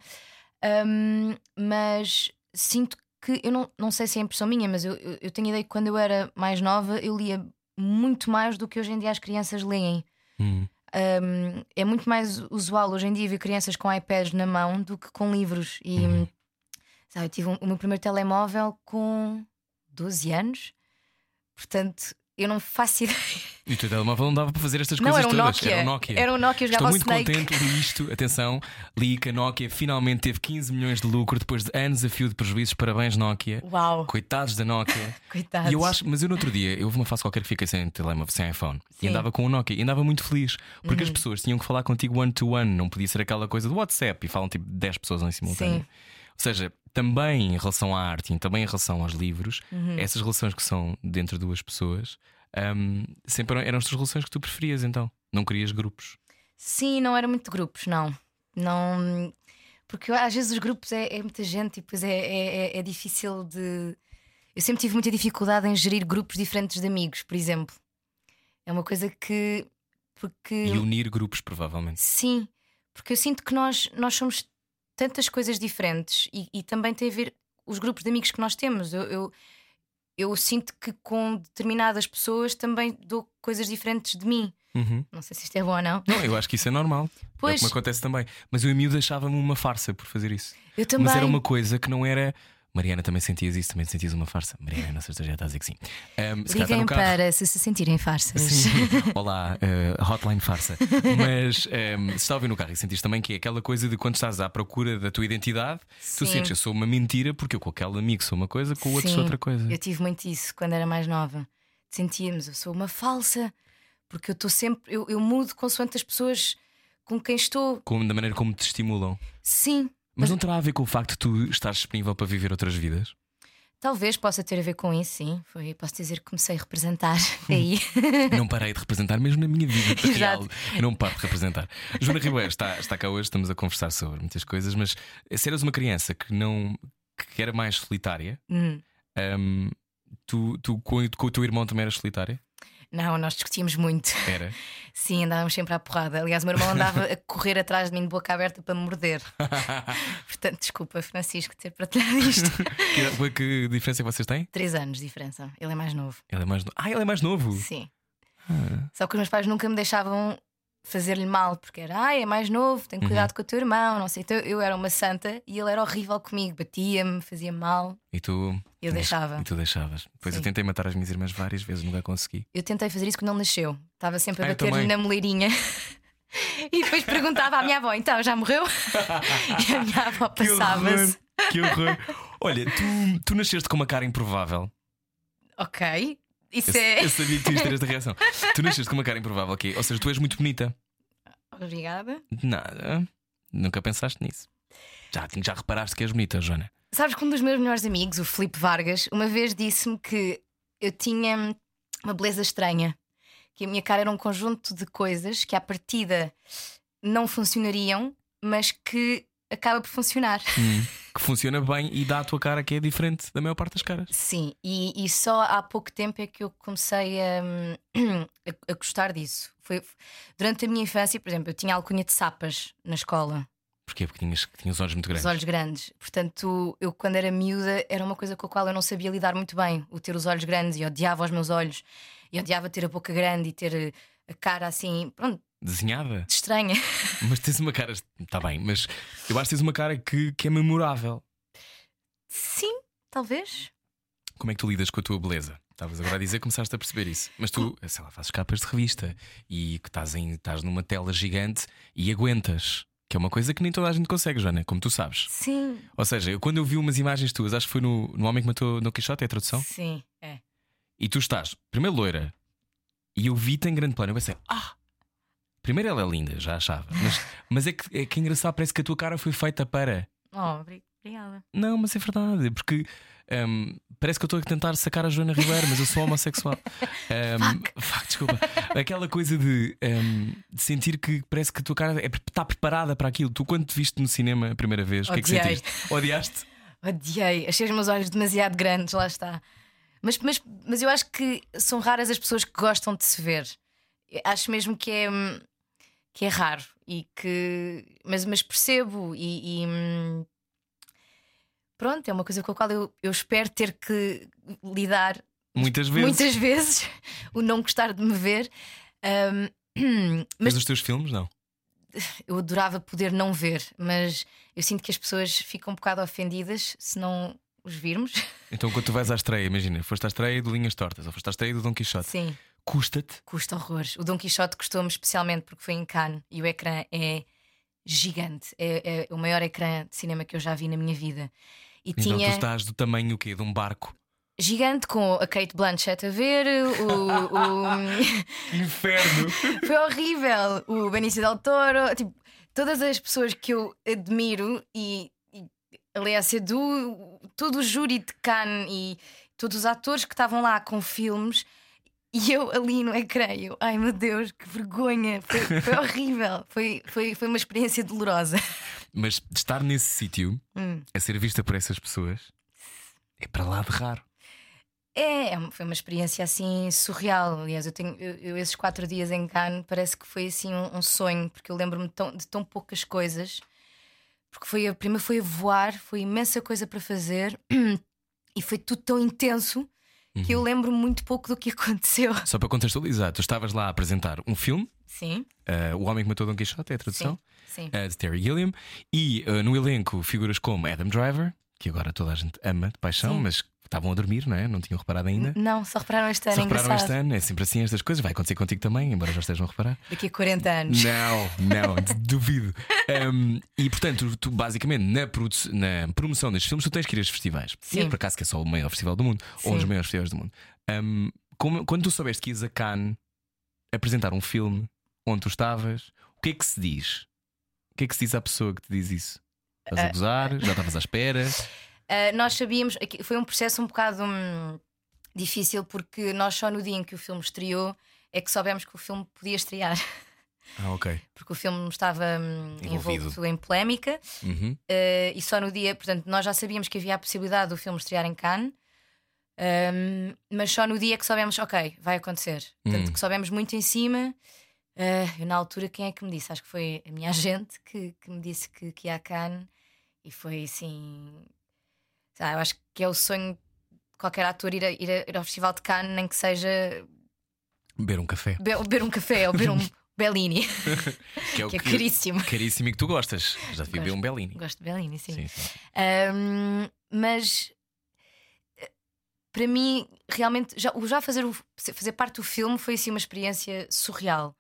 Ahm, mas sinto que eu não, não sei se é impressão minha, mas eu, eu, eu tenho a ideia que quando eu era mais nova eu lia muito mais do que hoje em dia as crianças leem.
Hum.
Um, é muito mais usual hoje em dia ver crianças com iPads na mão do que com livros. E
Uhum.
sabe, eu tive um- o meu primeiro telemóvel com 12 anos, portanto eu não faço (laughs) ideia.
E o teu telemóvel não dava para fazer estas
Não,
coisas
era um
todas.
Nokia.
Era um Nokia.
Era um Nokia,
Estou muito
Snake.
contente, li isto. Atenção, li que a Nokia finalmente teve 15 milhões de lucro depois de anos a fio de prejuízos. Parabéns, Nokia.
Uau,
Coitados da Nokia. (laughs)
coitados.
E eu acho, mas eu no outro dia, eu houve uma fase qualquer que fiquei sem telemóvel, sem iPhone,
Sim.
e andava com o Nokia e andava muito feliz, porque as
Uhum.
pessoas tinham que falar contigo one to one, não podia ser aquela coisa do WhatsApp e falam tipo 10 pessoas em simultâneo.
Sim.
Ou seja, também em relação à arte e também em relação aos livros,
Uhum.
essas relações que são dentro de duas pessoas hum, sempre eram, eram as tuas relações que tu preferias então. Não querias grupos.
Sim, não era muito grupos, não. Não. Porque às vezes os grupos é, é muita gente e depois é, é, é- é difícil de. Eu sempre tive muita dificuldade em gerir grupos diferentes de amigos, por exemplo. É uma coisa que. Porque.
E unir grupos, provavelmente.
Sim, porque eu sinto que nós, nós somos tantas coisas diferentes e, e também tem a ver os grupos de amigos que nós temos. Eu, eu, eu sinto que com determinadas pessoas também dou coisas diferentes de mim.
Uhum.
Não sei se isto é bom ou não.
Não, eu acho que isso é normal. É
Pois.
como acontece também. Mas eu e o miúdo achava-me uma farsa por fazer isso.
Eu também.
Mas era uma coisa que não era. Mariana, também sentias isso, também sentias uma farsa. Mariana, sei se já está a dizer que sim. Ahm, se
Liguem
carro.
para se se sentirem farsas.
Sim. (laughs) Olá, eh, hotline farsa. Mas ahm, se está a ouvir no carro e sentiste também que é aquela coisa de quando estás à procura da tua identidade, tu
Sim.
sentes eu sou uma mentira porque eu com aquele amigo sou uma coisa, com o outro sou outra coisa.
Eu tive muito isso quando era mais nova. Sentíamos, eu sou uma falsa, porque eu estou sempre, eu, eu mudo consoante as pessoas com quem estou.
Como, da maneira como te estimulam.
Sim,
Mas não terá a ver com o facto de tu estares disponível para viver outras vidas?
talvez possa ter a ver com isso, sim. Foi, posso dizer que comecei a representar (laughs) aí. (laughs)
Não parei de representar, mesmo na minha vida real. Não paro de representar. Joana Ribeiro está, está cá hoje, estamos a conversar sobre muitas coisas, mas se eras uma criança que não que era mais solitária,
Hum.
hum, tu, tu com, com o teu irmão também eras solitária?
Não, nós discutíamos muito.
Era. (laughs)
Sim, andávamos sempre à porrada. Aliás, o meu irmão andava a correr atrás de mim de boca aberta para me morder. (laughs) Portanto, desculpa, Francisco, ter partilhado isto. (laughs)
que, que diferença é que vocês têm?
Três anos de diferença. Ele é mais novo.
Ele é mais novo. Ah, ele é mais novo.
Sim.
Ah.
Só que os meus pais nunca me deixavam fazer-lhe mal, porque era, ai, é mais novo, tem cuidado com o teu irmão, não sei. Então eu era uma santa e ele era horrível comigo, batia-me, fazia mal.
E tu.
Eu deixava.
E tu deixavas. Depois eu
Sim.
tentei matar as minhas irmãs várias vezes, nunca consegui.
Eu tentei fazer isso quando ele nasceu. Estava sempre a
Ah, eu
bater-lhe na moleirinha. (laughs) E depois perguntava à minha avó: então já morreu? (laughs) E a minha avó passava-se.
Que horror. Olha, tu, tu nasceste com uma cara improvável.
Ok, isso
Eu,
é.
eu sabia que tu ias ter esta reação. Tu nasceste com uma cara improvável, ok? Ou seja, tu és muito bonita.
Obrigada.
Nada. Nunca pensaste nisso. Já, já reparaste que és bonita, Joana.
Sabes que um dos meus melhores amigos, o Filipe Vargas, uma vez disse-me que eu tinha uma beleza estranha. Que a minha cara era um conjunto de coisas que à partida não funcionariam, mas que acaba por funcionar.
Hum, (laughs) que funciona bem e dá a tua cara que é diferente da maior parte das caras.
Sim, e, e só há pouco tempo é que eu comecei a, a, (clears throat) a gostar disso. Foi durante a minha infância, por exemplo, eu tinha alcunha de sapas na escola,
Porquê? Porque tinhas, tinhas olhos muito grandes.
os olhos grandes. Portanto, eu quando era miúda era uma coisa com a qual eu não sabia lidar muito bem, o ter os olhos grandes e odiava os meus olhos, e odiava ter a boca grande e ter eh, a cara assim, pronto,
Desenhada.
estranha.
Mas tens uma cara. Está bem, mas eu acho que tens uma cara que, que é memorável.
Sim, talvez.
Como é que tu lidas com a tua beleza? Estavas agora a dizer que começaste a perceber isso. Mas tu, sei lá, fazes capas de revista e que estás, em, estás numa tela gigante e aguentas. Que é uma coisa que nem toda a gente consegue, Joana, como tu sabes.
Sim,
Ou seja, eu, quando eu vi umas imagens tuas, acho que foi no, no Homem que Matou no Quixote, é a tradução?
sim, é.
E tu estás, primeiro loira, e eu vi-te em grande plano. Eu pensei, ah! Primeiro ela é linda, já achava. Mas, mas é, que, é que é engraçado, parece que a tua cara foi feita para.
Oh, obri- obrigada.
Não, mas é verdade, porque hum, parece que eu estou a tentar sacar a Joana Ribeiro, mas eu sou homossexual. (laughs) Um, fuck, desculpa. Aquela coisa de, hum, de sentir que parece que a tua cara é- está preparada para aquilo. Tu, quando te viste no cinema a primeira vez, o que é que sentiste? Odiaste?
Odiei, achei os meus olhos demasiado grandes, lá está. Mas, mas, mas eu acho que são raras as pessoas que gostam de se ver. Acho mesmo que é, hum, que é raro e que. Mas, mas percebo e. e, hum, pronto, é uma coisa com a qual eu, eu espero ter que lidar
Muitas vezes.
muitas vezes, o não gostar de me ver. (clears throat)
Mas
mas
os teus filmes, não.
eu adorava poder não ver, mas eu sinto que as pessoas ficam um bocado ofendidas se não os virmos.
Então, quando tu vais à estreia, imagina, foste à estreia do Linhas Tortas ou foste à estreia do Dom Quixote,
Sim,
custa-te.
custa horrores. O Dom Quixote custou-me especialmente porque foi em Cannes e o ecrã é gigante. É, é o maior ecrã de cinema que eu já vi na minha vida. E
Então,
tinha
tu estás do tamanho o quê? De um barco.
gigante com a Kate Blanchett a ver, o- o... (laughs)
Inferno! (laughs)
Foi horrível. O Benício Del Toro, tipo, todas as pessoas que eu admiro e, e a Lea Seydoux, todo o júri de Cannes e todos os atores que estavam lá com filmes e eu ali no ecrã, eu, ai meu Deus, que vergonha, foi, foi (laughs) horrível, foi, foi, foi uma experiência dolorosa.
Mas estar nesse sítio,
Hum.
a ser vista por essas pessoas, é para lá de raro.
É, é foi uma experiência assim surreal. Aliás, eu tenho eu, eu esses quatro dias em Cannes parece que foi assim um, um sonho, porque eu lembro-me de tão poucas coisas. Porque foi a primeira foi a voar, foi imensa coisa para fazer (clears throat) e foi tudo tão intenso que eu lembro muito pouco do que (laughs) aconteceu.
Só para contextualizar, tu estavas lá a apresentar um filme,
Sim,
uh, O Homem que Matou Dom Quixote, é a tradução,
sim.
uh, de Terry Gilliam, e uh, no elenco figuras como Adam Driver, que agora toda a gente ama de paixão,
Sim.
mas estavam a dormir, não é? Não tinham reparado ainda.
Não, só repararam este ano,
Só repararam
engraçado.
este ano, é sempre assim estas coisas, vai acontecer contigo também, embora já estejam a reparar.
Daqui a 40 anos.
Não, não, (laughs) duvido. Um, e portanto, tu basicamente na, na promoção destes filmes, tu tens que ir a estes festivais.
Sim.
por acaso que é só o maior festival do mundo, ou um dos
Sim.
maiores festivais do mundo. Um, como- quando tu soubeste que ias a Cannes apresentar um filme onde tu estavas, o que é que se diz? O que é que se diz à pessoa que te diz isso? Estás a gozar? Já estavas à espera? (laughs)
Uh, nós sabíamos, foi um processo um bocado hum, difícil porque nós só no dia em que o filme estreou é que soubemos que o filme podia estrear. (laughs)
Ah, ok.
porque o filme estava hum,
Envolvido.
envolto em polémica
Uhum.
eh, e só no dia, portanto, nós já sabíamos que havia a possibilidade do filme estrear em Cannes, hum, mas só no dia que soubemos, ok, vai acontecer. Portanto,
Hum.
que soubemos muito em cima. Eh, eu, na altura, quem é que me disse? Acho que foi a minha (laughs) agente que, que me disse que, que ia a Cannes e foi assim. Lá, eu acho que é o sonho de qualquer ator ir, a- ir, a- ir ao Festival de Cannes, nem que seja
Beber um café.
be- beber um café ou beber um (laughs) Bellini,
Que é, o
que é caríssimo.
caríssimo e que tu gostas. Já te vi beber um Bellini.
Gosto de Bellini, sim.
Sim, sim.
Um, mas eh, para mim, realmente, já, já fazer, o- fazer parte do filme foi assim uma experiência surreal.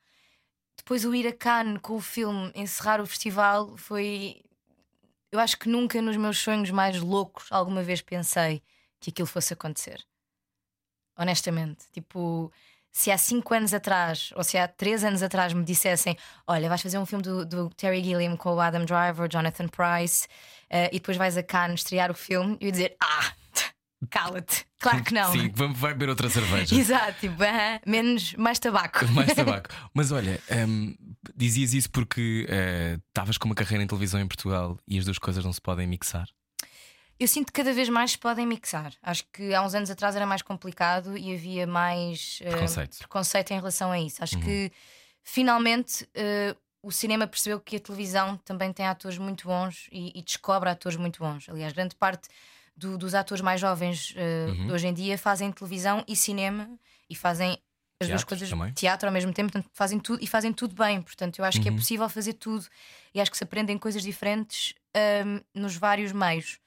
Depois o ir a Cannes com o filme, encerrar o festival, foi. Eu acho que nunca nos meus sonhos mais loucos alguma vez pensei que aquilo fosse acontecer. Honestamente. Tipo, se há cinco anos atrás ou se há três anos atrás me dissessem: Olha, vais fazer um filme do, do Terry Gilliam com o Adam Driver, Jonathan Price, eh, e depois vais a Cannes estrear o filme, eu ia dizer: Ah, (laughs) cala-te. Claro que não.
Sim, vamos- vai beber outra cerveja. (laughs)
Exato, tipo, "Ah, menos, mais tabaco. (laughs)
Mais tabaco. (laughs) Mas olha, hum, dizias isso porque eh, estavas com uma carreira em televisão em Portugal e as duas coisas não se podem mixar.
Eu sinto que cada vez mais se podem mixar. Acho que há uns anos atrás era mais complicado e havia mais eh,
Preconceito.
preconceito em relação a isso.
Uhum.
Acho que finalmente eh, o cinema percebeu que a televisão também tem atores muito bons e, e descobre atores muito bons. Aliás, grande parte do- dos atores mais jovens eh,
Uhum.
de hoje em dia fazem televisão e cinema e fazem as duas
Teatro
coisas
também.
teatro ao mesmo tempo, portanto, fazem tudo e fazem tudo bem. Portanto, eu acho que é
Uhum.
possível fazer tudo e acho que se aprendem coisas diferentes ahm, nos vários meios.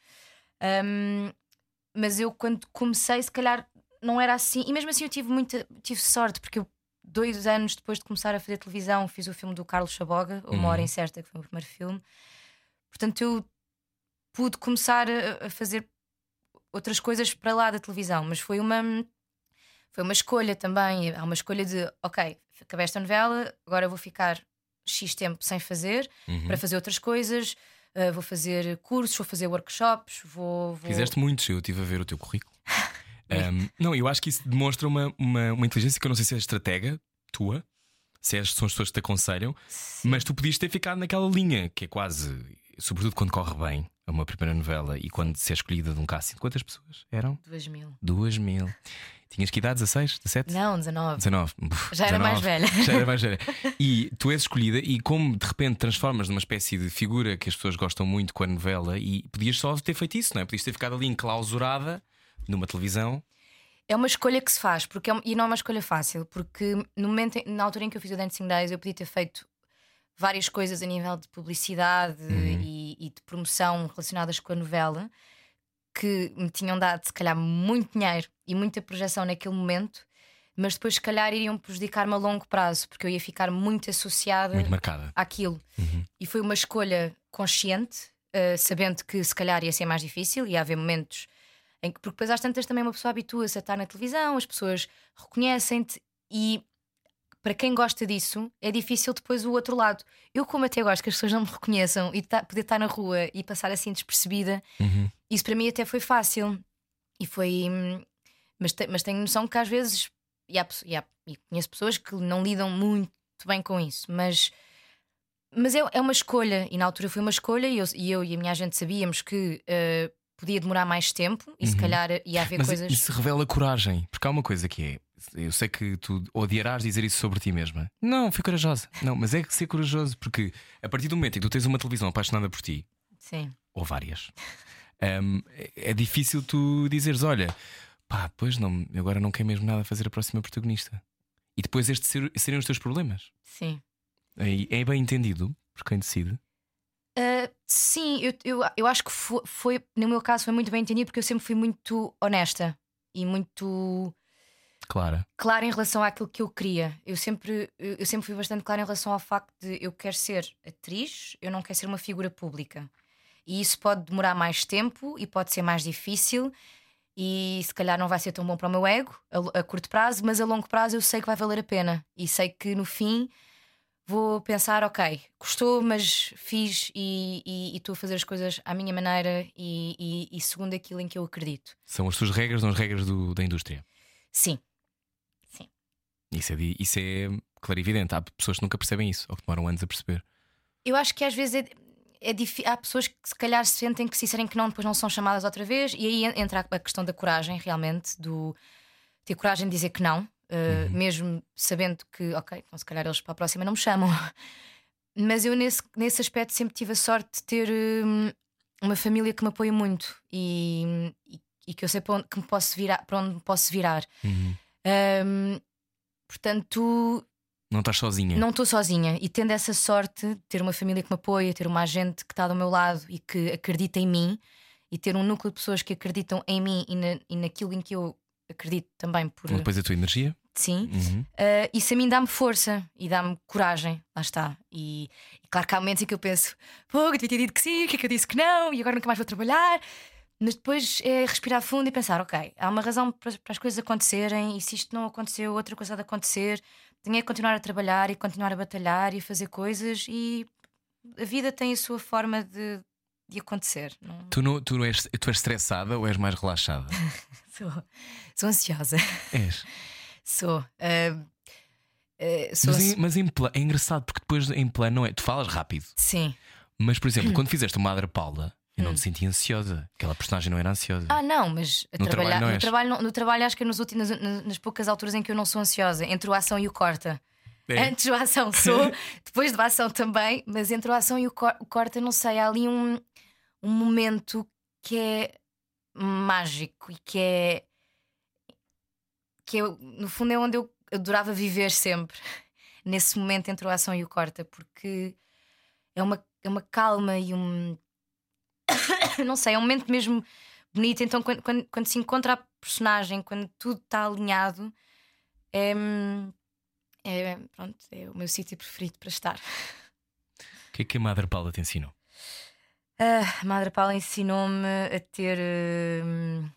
Ahm, mas eu, quando comecei, se calhar não era assim, e mesmo assim eu tive muita tive sorte, porque eu, dois anos depois de começar a fazer televisão, fiz o filme do Carlos Chaboga, Uma Hora
Uhum.
Incerta, que foi o meu primeiro filme. Portanto, eu pude começar a fazer outras coisas para lá da televisão, mas foi uma foi uma escolha também. Há uma escolha de, ok, acabei esta novela, agora vou ficar X tempo sem fazer
Uhum.
para fazer outras coisas. uh, vou fazer cursos, vou fazer workshops, vou. vou...
Fizeste muitos, eu estive a ver o teu currículo. (laughs) Um, não, eu acho que isso demonstra uma, uma, uma inteligência que eu não sei se é estratega tua, se és, são as pessoas que te aconselham,
Sim.
mas tu podias ter ficado naquela linha que é quase, sobretudo quando corre bem, a uma primeira novela e quando se é escolhida de um casting, quantas pessoas eram?
Duas mil.
Duas mil. Tinhas que idade? 16? 17?
Não, 19.
19. Uf,
Já era mais
19.
velha.
Já era mais velha. E tu és escolhida, e como de repente transformas numa espécie de figura que as pessoas gostam muito com a novela, e podias só ter feito isso, não é? Podias ter ficado ali enclausurada numa televisão.
É uma escolha que se faz, porque é e não é uma escolha fácil, porque no momento, na altura em que eu fiz o Dancing Days, eu podia ter feito várias coisas a nível de publicidade e, e de promoção relacionadas com a novela que me tinham dado, se calhar, muito dinheiro e muita projeção naquele momento, mas depois, se calhar, iriam prejudicar-me a longo prazo, porque eu ia ficar muito associada
Muito marcada.
àquilo. E foi uma escolha consciente, eh, sabendo que se calhar ia ser mais difícil, ia haver momentos em que, porque depois às tantas também uma pessoa habitua-se a estar na televisão, as pessoas reconhecem-te e para quem gosta disso é difícil depois o outro lado. Eu, como até gosto que as pessoas não me reconheçam e tá- poder estar na rua e passar assim despercebida,
Uhum.
isso para mim até foi fácil. E foi. hum, Mas, te- mas tenho noção que às vezes. E, há, e há- e conheço pessoas que não lidam muito bem com isso, mas. Mas é, é uma escolha, e na altura foi uma escolha, e eu e, eu e a minha agente sabíamos que eh, podia demorar mais tempo, e se calhar ia haver
Mas
coisas.
isso revela coragem, porque há uma coisa que é. Eu sei que tu odiarás dizer isso sobre ti mesma. Não, fui corajosa. Não, mas é que ser corajoso, porque a partir do momento em que tu tens uma televisão apaixonada por ti,
Sim.
ou várias, hum, é- difícil tu dizeres: olha, pá, pois não, agora não quero mesmo nada fazer a próxima protagonista. E depois este ser, serem os teus problemas.
Sim.
É, é bem entendido por quem decide.
Uh, sim, eu, eu, eu acho que foi, foi, no meu caso, foi muito bem entendido porque eu sempre fui muito honesta e muito
Clara.
clara em relação àquilo que eu queria. Eu sempre, eu sempre fui bastante clara em relação ao facto de eu quero ser atriz, eu não quero ser uma figura pública. E isso pode demorar mais tempo e pode ser mais difícil. E se calhar não vai ser tão bom para o meu ego a, a curto prazo, mas a longo prazo eu sei que vai valer a pena. E sei que no fim vou pensar: ok, custou, mas fiz e estou a fazer as coisas à minha maneira e, e- e segundo aquilo em que eu acredito.
São as tuas regras, não as regras do- da indústria.
Sim,
Isso é, isso é clarividente. Há pessoas que nunca percebem isso, ou que demoram anos a perceber.
Eu acho que às vezes é, é difí- há pessoas que se calhar sentem que se disserem que não, depois não são chamadas outra vez, e aí en- entra a questão da coragem, realmente, do ter coragem de dizer que não, uh, mesmo sabendo que, ok, então se calhar eles para a próxima não me chamam. (laughs) Mas eu nesse, nesse aspecto sempre tive a sorte de ter hum, uma família que me apoia muito e, e, e que eu sei para onde, que me posso virar, para onde me posso virar. Hum, portanto,
Não estás sozinha.
não estou sozinha e tendo essa sorte de ter uma família que me apoia, ter uma agente que está do meu lado e que acredita em mim e ter um núcleo de pessoas que acreditam em mim e, na- e naquilo em que eu acredito também por
Depois a tua energia.
sim,
Uhum.
uh, isso a mim dá-me força e dá-me coragem, lá está. E, e claro que há momentos em que eu penso, pô, eu devia ter dito que sim, o que é que eu disse que não, e agora nunca mais vou trabalhar. Mas depois é respirar fundo e pensar, ok, há uma razão para, para as coisas acontecerem, e se isto não aconteceu, outra coisa há de acontecer, tenho é que continuar a trabalhar e continuar a batalhar e a fazer coisas, e a vida tem a sua forma de, de acontecer. Não
Tu, não, tu, não és, tu és estressada ou és mais relaxada? (laughs)
sou, sou ansiosa.
és.
Sou. ah, sou
Mas, em, mas em pla- é engraçado porque depois em plano não é. Tu falas rápido.
Sim.
Mas, por exemplo, (clears throat) quando fizeste uma Madre Paula, eu não te senti ansiosa. Aquela personagem não era ansiosa.
Hum. Ah, não, mas
No trabalho não
no, trabalho, não- no trabalho acho que é nos últimos, nas, nas poucas alturas em que eu não sou ansiosa, entre o ação e o corta.
É?
Antes do ação (laughs) sou, depois do ação também, mas entre o ação e o, cor- o corta, não sei, há ali um, um momento que é mágico e que é que eu, no fundo é onde eu adorava viver sempre, (laughs) nesse momento entre o ação e o corta, porque é uma, é uma calma e um (coughs) não sei, é um momento mesmo bonito. Então, quando, quando, quando se encontra a personagem, quando tudo está alinhado, é, é, pronto, é o meu sítio preferido para estar.
O que é que a Madre Paula te ensinou?
Ah, a Madre Paula ensinou-me a ter hum,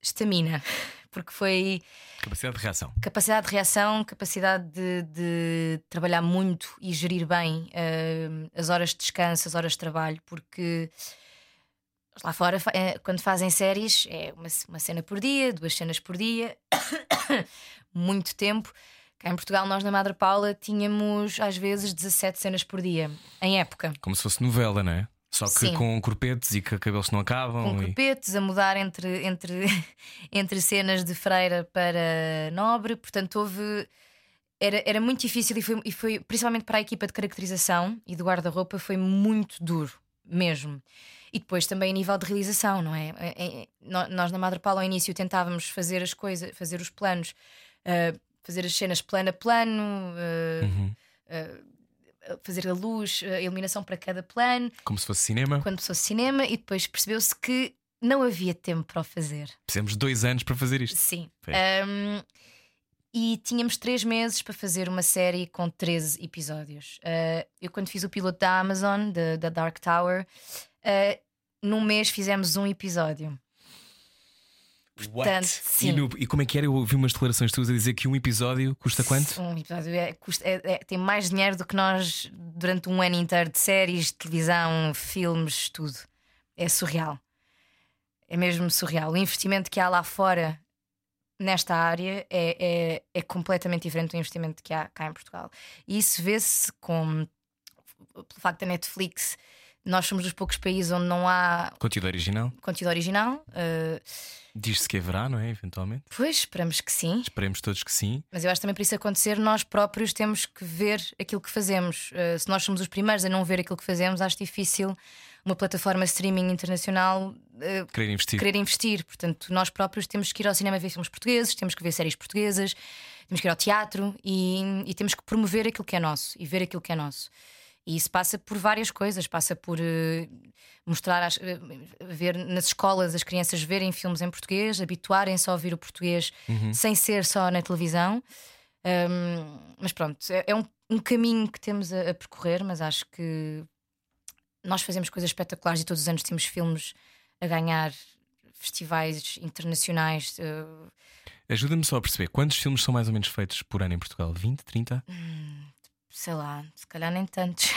estamina, porque foi
Capacidade de reação.
capacidade de reação, capacidade de, de trabalhar muito e gerir bem hum, as horas de descanso, as horas de trabalho, porque lá fora, eh, quando fazem séries, é uma, uma cena por dia, duas cenas por dia, (coughs) muito tempo. Cá em Portugal, nós na Madre Paula tínhamos às vezes 17 cenas por dia, em época.
Como se fosse novela, não é? Só que
Sim.
com corpetes e que cabelos não acabam.
com
e-
corpetes, a mudar entre, entre, (laughs) entre cenas de freira para nobre. Portanto, houve. Era, era muito difícil e foi, e foi, principalmente para a equipa de caracterização e do guarda-roupa, foi muito duro, mesmo. E depois também a nível de realização, não é? É- é- nó- Nós na Madre Paula ao início tentávamos fazer as coisas, fazer os planos, ah, fazer as cenas plano a plano, ah,
Uhum.
ah, fazer a luz, a iluminação para cada plano
Como se fosse cinema.
quando começou cinema e depois percebeu-se que não havia tempo para o fazer.
Precisamos de dois anos para fazer isto.
Sim. Um, e tínhamos três meses para fazer uma série com 13 episódios. Uh, eu, quando fiz o piloto da Amazon, da da Dark Tower, uh, num mês fizemos um episódio. Portanto,
E,
sim.
no- e como é que era? Eu ouvi umas declarações tuas a dizer que um episódio custa quanto?
Um episódio é- custa- é- é- tem mais dinheiro do que nós durante um ano inteiro de séries, televisão, filmes, tudo. É surreal. É mesmo surreal. O investimento que há lá fora nesta área é, é, é completamente diferente do investimento que há cá em Portugal. E isso vê-se com pelo facto da Netflix. Nós somos dos poucos países onde não há
Conteúdo original?
conteúdo original. Uh,
Diz-se que haverá, não é? Eventualmente.
pois, esperamos que sim.
Esperemos todos que sim.
Mas eu acho também para isso acontecer, nós próprios temos que ver aquilo que fazemos. Uh, se nós somos os primeiros a não ver aquilo que fazemos, acho difícil uma plataforma streaming internacional uh,
Querer investir.
querer investir. Portanto, nós próprios temos que ir ao cinema ver filmes portugueses, temos que ver séries portuguesas, temos que ir ao teatro e, e temos que promover aquilo que é nosso e ver aquilo que é nosso. E isso passa por várias coisas, passa por eh, mostrar, às- eh, ver nas escolas as crianças verem filmes em português, habituarem-se a ouvir o português sem ser só na televisão. Um, mas pronto, é, é um, um caminho que temos a, a percorrer, mas acho que nós fazemos coisas espetaculares e todos os anos temos filmes a ganhar festivais internacionais. eh,
Ajuda-me só a perceber quantos filmes são mais ou menos feitos por ano em Portugal? 20, 30?
Sei lá, se calhar nem tantos.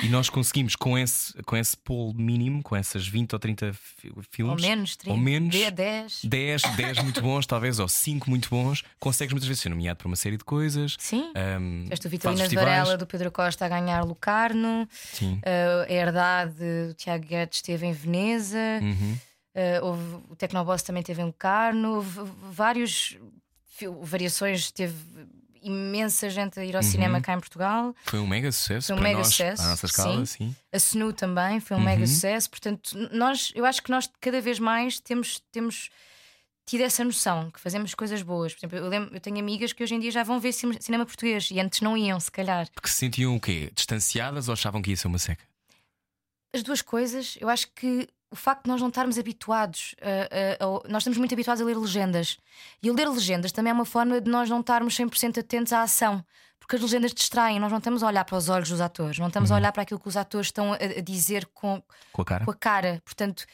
E nós (laughs) conseguimos, com esse, com esse pool mínimo, com essas 20 ou 30 fi-
Ou
filmes,
menos, 30,
ou menos,
10.
10, 10 muito bons, talvez, ou 5 muito bons, consegues muitas vezes ser nomeado para uma série de coisas.
Sim.
Um,
Vitalinas
festivais.
Varela do Pedro Costa a ganhar Locarno,
Sim.
eh, a Herdade do Tiago Guedes esteve em Veneza,
Uhum.
eh, houve, o Tecnoboss também teve em Locarno, houve vários variações, teve imensa gente a ir ao cinema cá em Portugal.
Foi um mega sucesso.
Foi um mega
nós,
sucesso,
nossa escala,
sim.
sim.
A SNU também foi um
Uhum.
mega sucesso. Portanto, nós, eu acho que nós cada vez mais temos, temos tido essa noção que fazemos coisas boas. Por exemplo, eu, lembro, eu tenho amigas que hoje em dia já vão ver cine- cinema português e antes não iam, se calhar.
Porque se sentiam o quê? Distanciadas ou achavam que ia ser uma seca?
As duas coisas, eu acho que o facto de nós não estarmos habituados, a- a- a- nós estamos muito habituados a ler legendas. E ler legendas também é uma forma de nós não estarmos 100% atentos à ação. Porque as legendas distraem, nós não estamos a olhar para os olhos dos atores, não estamos a olhar para aquilo que os atores estão a, a dizer com,
Com a cara?
com a cara. Portanto,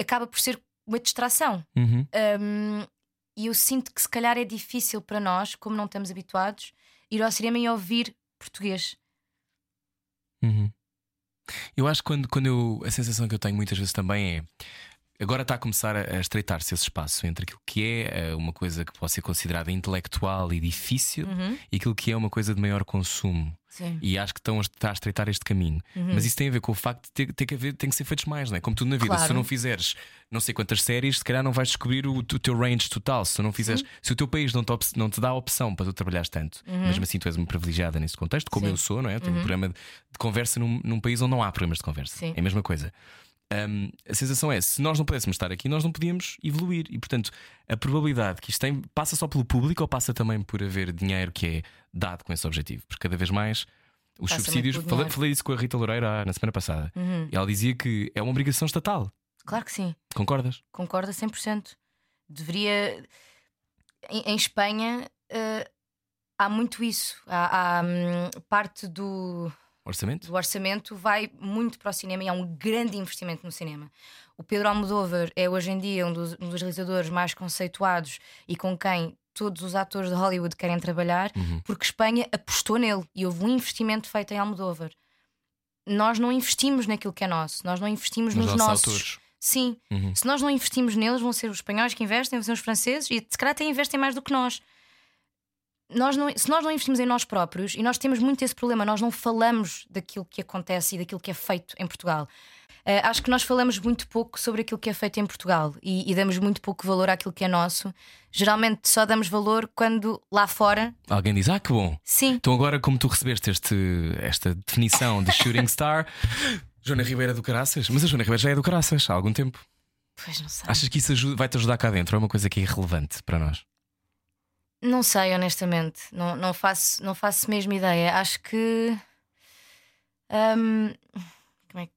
acaba por ser uma distração.
Uhum.
Um, e eu sinto que se calhar é difícil para nós, como não estamos habituados, ir ao cinema e ouvir português.
Uhum. Eu acho que quando, quando eu, a sensação que eu tenho muitas vezes também é. Agora está a começar a, estreitar-se esse espaço entre aquilo que é eh, uma coisa que pode ser considerada intelectual e difícil e aquilo que é uma coisa de maior consumo.
Sim.
E acho que estão a, está a estreitar este caminho. Mas isso tem a ver com o facto de ter, ter que haver, tem que ser feitos mais, não é? Como tudo na vida. Se tu
Claro.
não fizeres não sei quantas séries, se calhar não vais descobrir o, o teu range total. Se tu não fizeres, se o teu país não te, op- não te dá a opção para tu trabalhares tanto, mesmo assim tu és uma privilegiada nesse contexto, como
Sim.
eu sou, não é? Eu tenho um programa de, de conversa num, num país onde não há programas de conversa.
Sim.
É a mesma coisa. Hum, a sensação é: se nós não pudéssemos estar aqui, nós não podíamos evoluir. E portanto, a probabilidade que isto tem passa só pelo público ou passa também por haver dinheiro que é dado com esse objetivo? Porque cada vez mais os
Passa
subsídios. Falei, falei isso com a Rita Loureira na semana passada. E ela dizia que é uma obrigação estatal.
Claro que sim.
Concordas?
Concordo a 100%. Deveria. Em, em Espanha eh, há muito isso. Há, há, hum, parte do,
Orçamento?
do orçamento vai muito para o cinema e há um grande investimento no cinema. O Pedro Almodóvar é hoje em dia um dos, um dos realizadores mais conceituados e com quem todos os atores de Hollywood querem trabalhar, porque Espanha apostou nele e houve um investimento feito em Almodóvar. Nós não investimos naquilo que é nosso, nós não investimos
Nos
nos
nossos autores.
Sim, se nós não investimos neles, vão ser os espanhóis que investem, vão ser os franceses e se calhar até investem mais do que nós. Nós não, se nós não investimos em nós próprios, e nós temos muito esse problema, nós não falamos daquilo que acontece e daquilo que é feito em Portugal. Eh, acho que nós falamos muito pouco sobre aquilo que é feito em Portugal e, e damos muito pouco valor àquilo que é nosso. Geralmente só damos valor quando lá fora,
Alguém diz: Ah, que bom.
sim,
Então, agora, como tu recebeste este, esta definição de shooting star, (laughs) Joana Ribeiro é do Caraças, mas a Joana Ribeiro já é do Caraças há algum tempo.
pois não sei.
Achas que isso vai-te ajudar cá dentro? Ou é uma coisa que é irrelevante para nós?
Não sei, honestamente. Não, não, faço, não faço mesmo ideia. Acho que. hum, como é que.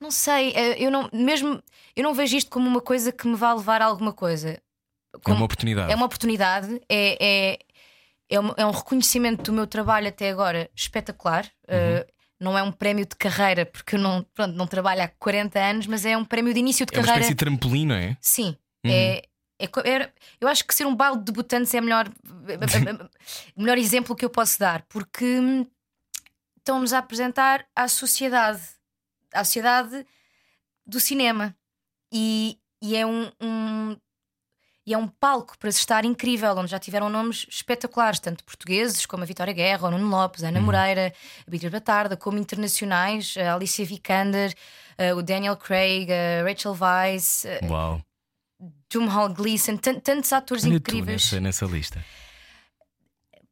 Não sei, eh, eu não, mesmo, eu não vejo isto como uma coisa que me vá levar a alguma coisa.
É
Como-
uma oportunidade.
é uma oportunidade, é, é, é, um, é um reconhecimento do meu trabalho até agora espetacular. Uh, não é um prémio de carreira, porque eu não, pronto, não trabalho há 40 anos, mas é um prémio de início de
É uma
carreira.
espécie de trampolim, não é?
Sim.
Uhum.
É, é era- eu acho que ser um balde de debutantes é o melhor, (laughs) melhor exemplo que eu posso dar, porque hum, estão-nos a apresentar à sociedade, à sociedade do cinema. E, e é um, um- e é um palco para se estar incrível, onde já tiveram nomes espetaculares, tanto portugueses como a Vitória Guerra, o Nuno Lopes, a Ana Moreira, a Beatriz Batarda, como internacionais, a Alicia Vikander, eh, o Daniel Craig, a Rachel Weisz, eh,
Uau.
Jumhal Gleason, tan- tantos atores
tu
incríveis.
nessa, nessa lista.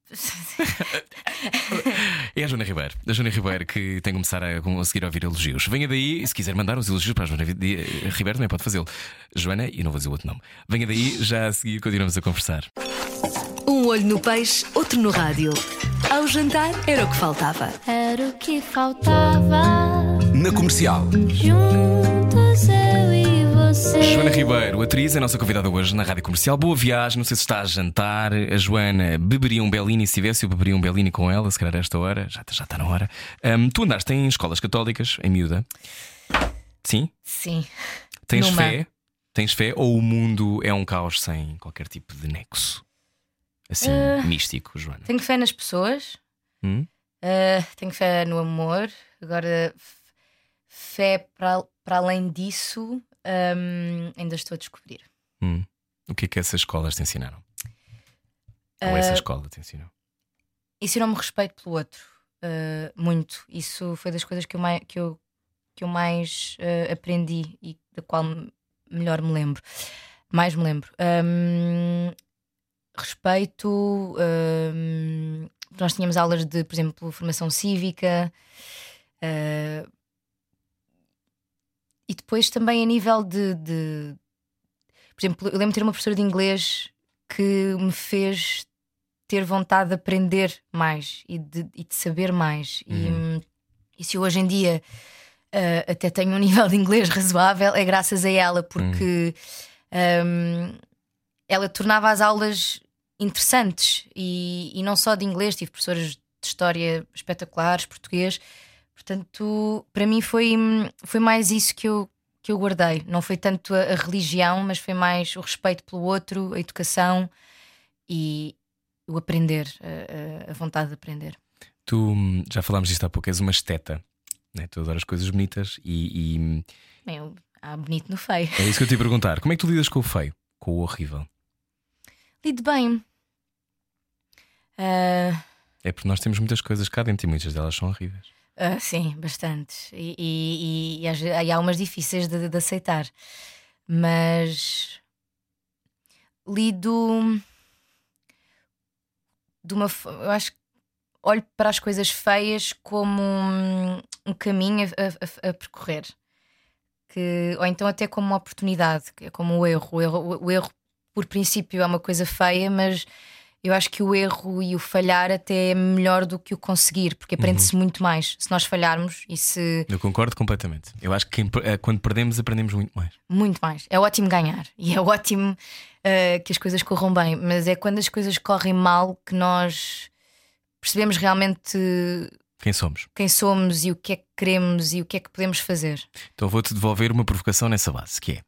(laughs) É a Joana Ribeiro. A Joana Ribeiro que tem que começar a conseguir ouvir elogios. Venha daí, se quiser mandar os elogios para a Joana Ri- Ribeiro, também pode fazê-lo. Joana, e não vou dizer o outro nome. Venha daí, já a seguir continuamos a conversar.
Um olho no peixe, outro no rádio. Ao jantar era o que faltava.
Era o que faltava.
Na comercial.
Juntos eu e.
Joana Ribeiro, atriz, é a nossa convidada hoje na Rádio Comercial. Boa viagem, não sei se está a jantar. A Joana beberia um Bellini, se tivesse, eu beberia um Bellini com ela, se calhar a esta hora, já, já está na hora. Ahm, tu andaste em escolas católicas, em miúda? Sim?
Sim.
Tens
Numa.
fé? Tens fé? Ou o mundo é um caos sem qualquer tipo de nexo? Assim,
Ah.
místico, Joana.
Tenho fé nas pessoas,
Hum?
uh, tenho fé no amor. Agora, fé para, para além disso, um, ainda estou a descobrir.
Hum. O que é que essas escolas te ensinaram? Ou essa escola te ensinou?
Ensinou-me respeito pelo outro, uh, muito. Isso foi das coisas que eu mais, que eu, que eu mais uh, aprendi e da qual me- melhor me lembro. Mais me lembro. Um, respeito. um, nós tínhamos aulas de, por exemplo, formação cívica. uh, e depois também a nível de, de- Por exemplo, eu lembro de ter uma professora de inglês que me fez ter vontade de aprender mais e de, e de saber mais. E, hum, e se eu hoje em dia uh, até tenho um (laughs) nível de inglês razoável, é graças a ela, porque hum, ela tornava as aulas interessantes e, e não só de inglês, tive professores de história espetaculares, português. Portanto, para mim foi, foi mais isso que eu, que eu guardei. Não foi tanto a, a religião, mas foi mais o respeito pelo outro, a educação e o aprender, a, a- vontade de aprender.
Tu hum, já falámos disto há pouco, és uma esteta. Né? Tu adoras coisas bonitas e, e, hum,
Bem, eu- há bonito no feio.
é isso que eu te ia perguntar. Como é que tu lidas com o feio? Com o horrível?
Lido bem. Ah,
É porque nós temos muitas coisas cá dentro e muitas delas são horríveis.
Ah, sim, bastantes. E, e, e- e há umas difíceis de, de aceitar. Mas lido de uma. Eu acho que olho para as coisas feias como um, um caminho a, a- a percorrer. Que, ou então até como uma oportunidade, é como o erro. O erro, o erro, por princípio, é uma coisa feia, mas eu acho que o erro e o falhar até é melhor do que o conseguir, porque aprende-se muito mais se nós falharmos e se
Eu concordo completamente. Eu acho que eh, quando perdemos, aprendemos muito mais.
muito mais. É ótimo ganhar e é ótimo uh, que as coisas corram bem, mas é quando as coisas correm mal que nós percebemos realmente
Quem somos?
quem somos e o que é que queremos e o que é que podemos fazer.
Então vou-te devolver uma provocação nessa base, que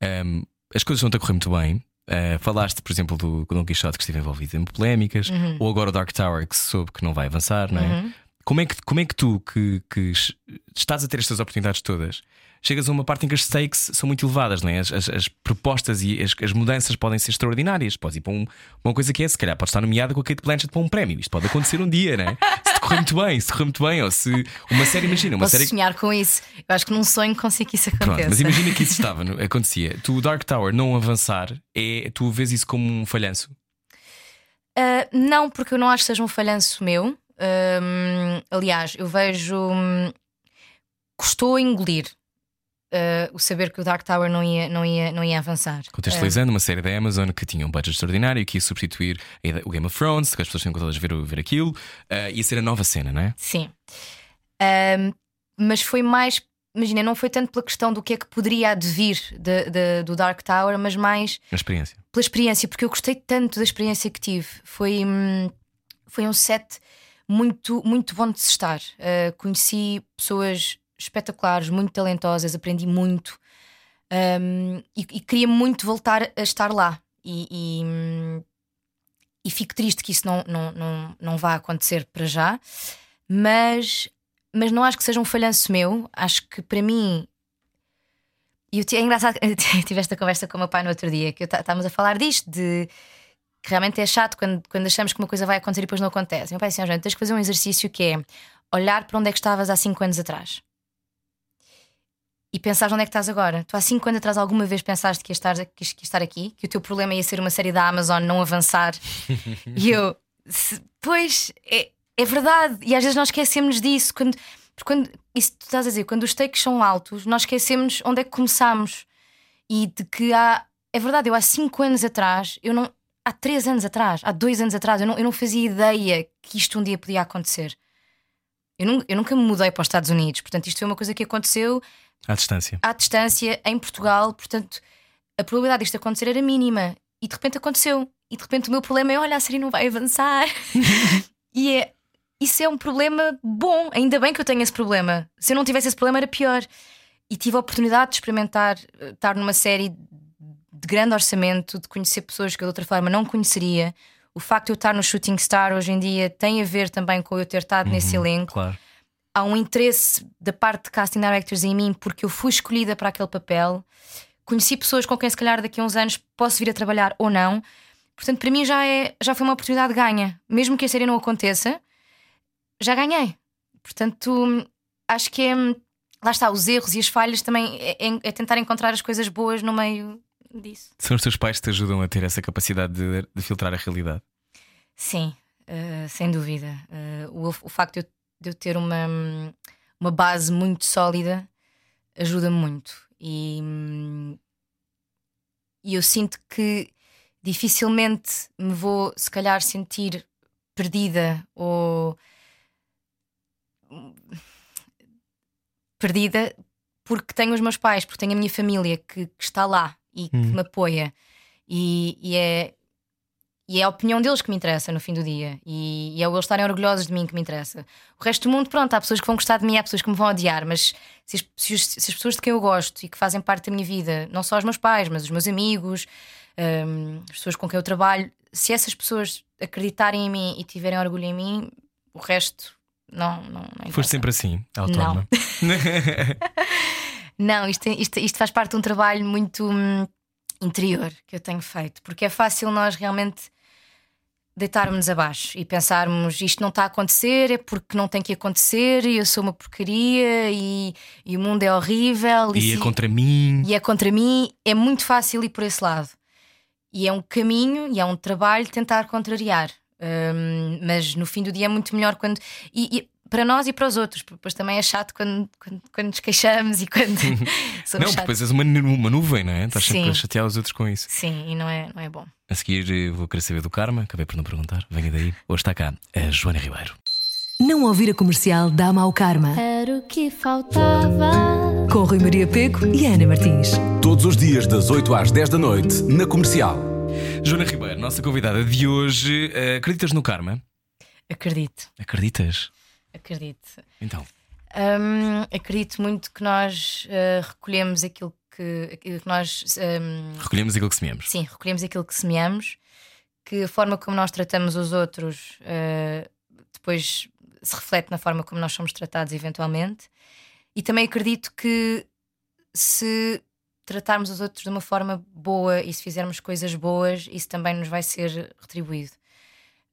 é hum, as coisas estão a correr muito bem. Uh, falaste, por exemplo, do Don Quixote que esteve envolvido em polémicas, ou agora o Dark Tower que soube que não vai avançar, não é? Como é que, como é que tu, que, que estás a ter estas oportunidades todas, chegas a uma parte em que as stakes são muito elevadas, não é? As, as, as propostas e as, as, mudanças podem ser extraordinárias. Podes ir para um, uma coisa que é, se calhar, pode estar nomeada com a Kate Blanchett para um prémio. Isto pode acontecer um dia, não é? Se correr muito bem, se correr muito bem, ou se uma série, imagina, uma
Posso
série.
sonhar com isso. Eu acho que num sonho consigo que isso aconteça.
Pronto, mas imagina que isso estava, acontecia. Tu, o Dark Tower, não avançar, é, tu vês isso como um falhanço?
Uh, não, porque eu não acho que seja um falhanço meu. Uh, aliás, eu vejo. Um, custou engolir uh, o saber que o Dark Tower não ia, não ia, não ia avançar.
Contextualizando, uh, uma série da Amazon que tinha um budget extraordinário, que ia substituir o Game of Thrones, que as pessoas tinham todas ver, ver aquilo, uh, ia ser a nova cena, não é?
Sim. mas foi mais. Imagina, não foi tanto pela questão do que é que poderia advir de, de, do Dark Tower, mas mais.
A experiência.
Pela experiência, porque eu gostei tanto da experiência que tive. Foi, hum, foi um set muito, muito bom de se estar. Uh, conheci pessoas espetaculares, muito talentosas, aprendi muito um, e, e, queria muito voltar a estar lá. E, e, e, fico triste que isso não, não, não, não vá acontecer para já, mas, mas não acho que seja um falhanço meu. Acho que para mim. E é engraçado, (laughs) tive esta conversa com o meu pai no outro dia, que estávamos a falar disto, de que realmente é chato quando, quando achamos que uma coisa vai acontecer e depois não acontece. Meu pai disse: gente, tens que fazer um exercício que é olhar para onde é que estavas há 5 anos atrás e pensar onde é que estás agora. Tu há 5 anos atrás alguma vez pensaste que ia, estar, que ia estar aqui, que o teu problema ia ser uma série da Amazon não avançar. (laughs) e eu, se, pois, é, é verdade. E às vezes nós esquecemos disso. Quando, quando, isso tu estás a dizer, quando os takes são altos, nós esquecemos onde é que começamos. E de que há. É verdade, eu há 5 anos atrás, eu não. Há 3 anos atrás, há 2 anos atrás, eu não, eu não fazia ideia que isto um dia podia acontecer. Eu, não, eu nunca me mudei para os Estados Unidos, portanto, isto foi uma coisa que aconteceu
à distância.
À distância, em Portugal, portanto, a probabilidade disto acontecer era mínima. E de repente aconteceu. E de repente o meu problema é: olha, a série não vai avançar. (laughs) e é. Isso é um problema bom. Ainda bem que eu tenho esse problema. Se eu não tivesse esse problema, era pior. E tive a oportunidade de experimentar eh, estar numa série de grande orçamento, de conhecer pessoas que eu de outra forma não conheceria. O facto de eu estar no Shooting Star hoje em dia tem a ver também com eu ter estado uhum, nesse elenco.
Claro
há um interesse da parte de casting directors em mim porque eu fui escolhida para aquele papel. Conheci pessoas com quem, se calhar, daqui a uns anos posso vir a trabalhar ou não. Portanto, para mim já, é, já foi uma oportunidade ganha. Mesmo que a série não aconteça, já ganhei. Portanto, acho que é. Lá está, os erros e as falhas também é, é, é tentar encontrar as coisas boas no meio disso.
São os teus pais que te ajudam a ter essa capacidade de, de filtrar a realidade?
Sim, uh, sem dúvida. Uh, o, o facto de eu de eu ter uma, uma base muito sólida ajuda muito. E, e eu sinto que dificilmente me vou, se calhar, sentir perdida ou perdida porque tenho os meus pais, porque tenho a minha família que, que está lá e que hum. me apoia. E, e, é, e é a opinião deles que me interessa no fim do dia. E, e é o eles estarem orgulhosos de mim que me interessa. O resto do mundo, pronto, há pessoas que vão gostar de mim, há pessoas que me vão odiar, mas se as, se, se as pessoas de quem eu gosto e que fazem parte da minha vida, não só os meus pais, mas os meus amigos, um, as pessoas com quem eu trabalho, se essas pessoas acreditarem em mim e tiverem orgulho em mim, o resto não. não, não
Foste sempre assim, autónoma.
Não, (laughs) não isto, isto, isto faz parte de um trabalho muito. Hum, interior que eu tenho feito, porque é fácil nós realmente deitarmos abaixo e pensarmos isto não está a acontecer, é porque não tem que acontecer e eu sou uma porcaria e, e o mundo é horrível
e, e é se, contra mim.
E é contra mim, é muito fácil ir por esse lado. E é um caminho e é um trabalho tentar contrariar. Um, mas no fim do dia é muito melhor quando. E, e, para nós e para os outros, porque depois também é chato quando, quando, quando nos queixamos e quando (laughs) (laughs)
somos Não, depois és uma, uma nuvem, não é? Estás sempre a chatear os outros com isso.
Sim, e não é, não é bom.
A seguir eh, vou querer saber do Karma, acabei por não perguntar. Venha daí. Hoje está cá a Joana Ribeiro.
Não ouvir a comercial dá mau karma.
Era o que faltava.
Com Rui Maria Peco e Ana Martins.
Todos os dias, das 8 às 10 da noite, na comercial.
Joana Ribeiro, nossa convidada de hoje. Uh, acreditas no karma?
Acredito.
Acreditas?
Acredito.
Então.
Um, acredito muito que nós uh, recolhemos aquilo que, que nós. Um,
recolhemos aquilo que semeamos.
Sim, recolhemos aquilo que semeamos, que a forma como nós tratamos os outros uh, depois se reflete na forma como nós somos tratados, eventualmente. E também acredito que se tratarmos os outros de uma forma boa e se fizermos coisas boas, isso também nos vai ser retribuído.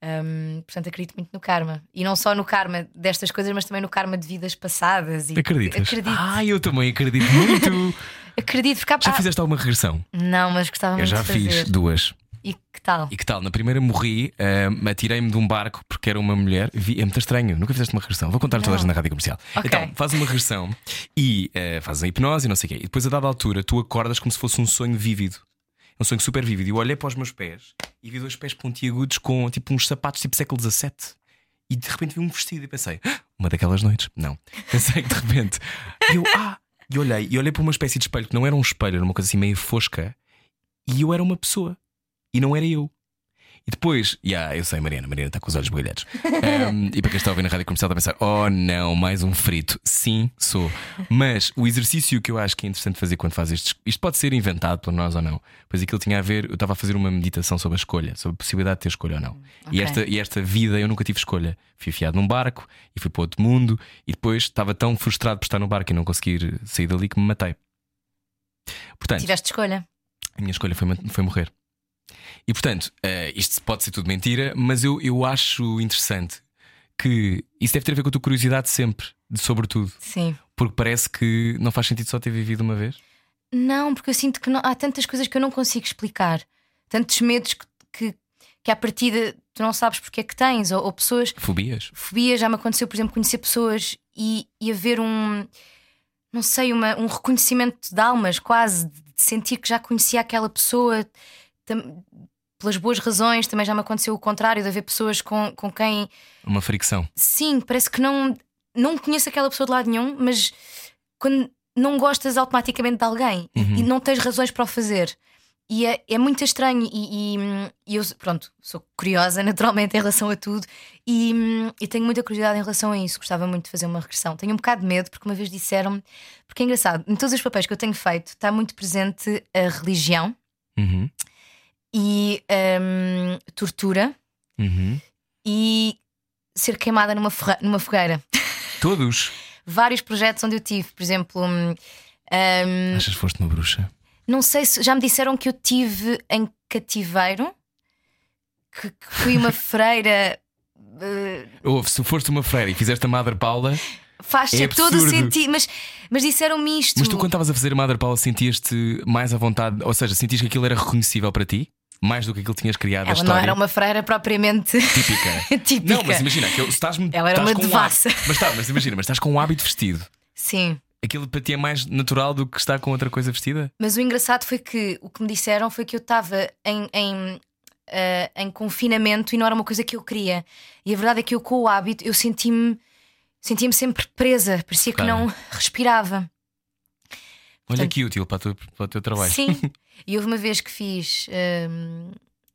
Um, portanto, acredito muito no karma. E não só no karma destas coisas, mas também no karma de vidas passadas. E
Acreditas?
Acredito.
Ah, eu também acredito muito. (laughs)
Acredito, porque há-
já fizeste alguma regressão?
Não, mas gostava
Eu
muito
já
de fazer.
fiz duas.
E que tal?
E que tal? Na primeira morri, ah, atirei-me de um barco porque era uma mulher. Vi- é muito estranho, nunca fizeste uma regressão. Vou contar a toda a
Não.
gente na rádio comercial.
Ok.
Então, faz uma regressão e ah, fazes a hipnose e não sei o quê. E depois, a dada altura, tu acordas como se fosse um sonho vívido. É um sonho super vívido. E eu olhei para os meus pés e vi dois pés pontiagudos com tipo uns sapatos tipo século XVII. E de repente vi um vestido e pensei, "Ah, uma daquelas noites? Não. (laughs) Pensei que de repente. Eu, ah! E olhei, e olhei para uma espécie de espelho que não era um espelho, era uma coisa assim meio fosca. E eu era uma pessoa. E não era eu. E depois, yeah, eu sei, Mariana, Mariana está com os olhos brilhados. Um, (laughs) e para quem está a ouvir na rádio comercial, está a pensar: oh não, mais um frito. Sim, sou. Mas o exercício que eu acho que é interessante fazer quando faz estes. Isto pode ser inventado por nós ou não. Pois aquilo tinha a ver. Eu estava a fazer uma meditação sobre a escolha, sobre a possibilidade de ter escolha ou não. E,
ok.
esta, e esta vida eu nunca tive escolha. Fui fiado num barco e fui para outro mundo. E depois estava tão frustrado por estar no barco e não conseguir sair dali que me matei. Portanto,
Tiveste escolha?
a minha escolha foi, foi morrer. E portanto, eh, isto pode ser tudo mentira, mas eu, eu acho interessante que isso deve ter a ver com a tua curiosidade sempre, de sobretudo,
Sim.
porque parece que não faz sentido só ter vivido uma vez.
Não, porque eu sinto que não- há tantas coisas que eu não consigo explicar, tantos medos que, que, que à partida tu não sabes porque é que tens, ou, ou pessoas.
Fobias.
Fobia já me aconteceu, por exemplo, conhecer pessoas e, e haver um. Não sei, uma, um reconhecimento de almas, quase, de sentir que já conhecia aquela pessoa pelas boas razões. Também já me aconteceu o contrário, de haver pessoas com, com quem
Uma fricção.
sim, parece que não, não conheço aquela pessoa de lado nenhum, mas quando não gostas automaticamente de alguém e-
Uhum.
e não tens razões para o fazer. E é, é muito estranho. E, e- e eu, pronto, sou curiosa (laughs) naturalmente em relação a tudo e, e tenho muita curiosidade em relação a isso. Gostava muito de fazer uma regressão. Tenho um bocado de medo, porque uma vez disseram-me, porque é engraçado, em todos os papéis que eu tenho feito está muito presente a religião
Uhum.
E hum, tortura
Uhum.
e ser queimada numa, numa fogueira. (laughs)
Todos.
vários projetos onde eu tive, por exemplo, hum, hum,
Achas que foste uma bruxa?
não sei se já me disseram que eu tive em cativeiro, que, que fui uma (laughs) freira. eh,
Ouve, se foste uma freira e fizeste a Madre Paula,
faz
É
todo o sentido, mas, mas disseram-me isto.
mas tu quando estavas a fazer a Madre Paula sentias-te mais à vontade, ou seja, sentias que aquilo era reconhecível para ti? Mais do que aquilo que tinhas criado a
Ela não
história
era uma freira propriamente (laughs)
típica.
típica.
Não, mas imagina, que estás
Ela era
estás
uma
um
devassa.
hábito- mas, tá, mas imagina, mas estás com um hábito vestido.
Sim.
Aquilo para ti é mais natural do que estar com outra coisa vestida?
Mas o engraçado foi que o que me disseram foi que eu estava em, em, eh, em confinamento e não era uma coisa que eu queria. E a verdade é que eu, com o hábito, eu senti-me sentia-me sempre presa, parecia que
Claro.
não respirava.
Olha
Portanto-
que útil para o, teu, para o teu trabalho.
Sim. (laughs) E houve uma vez que fiz hum,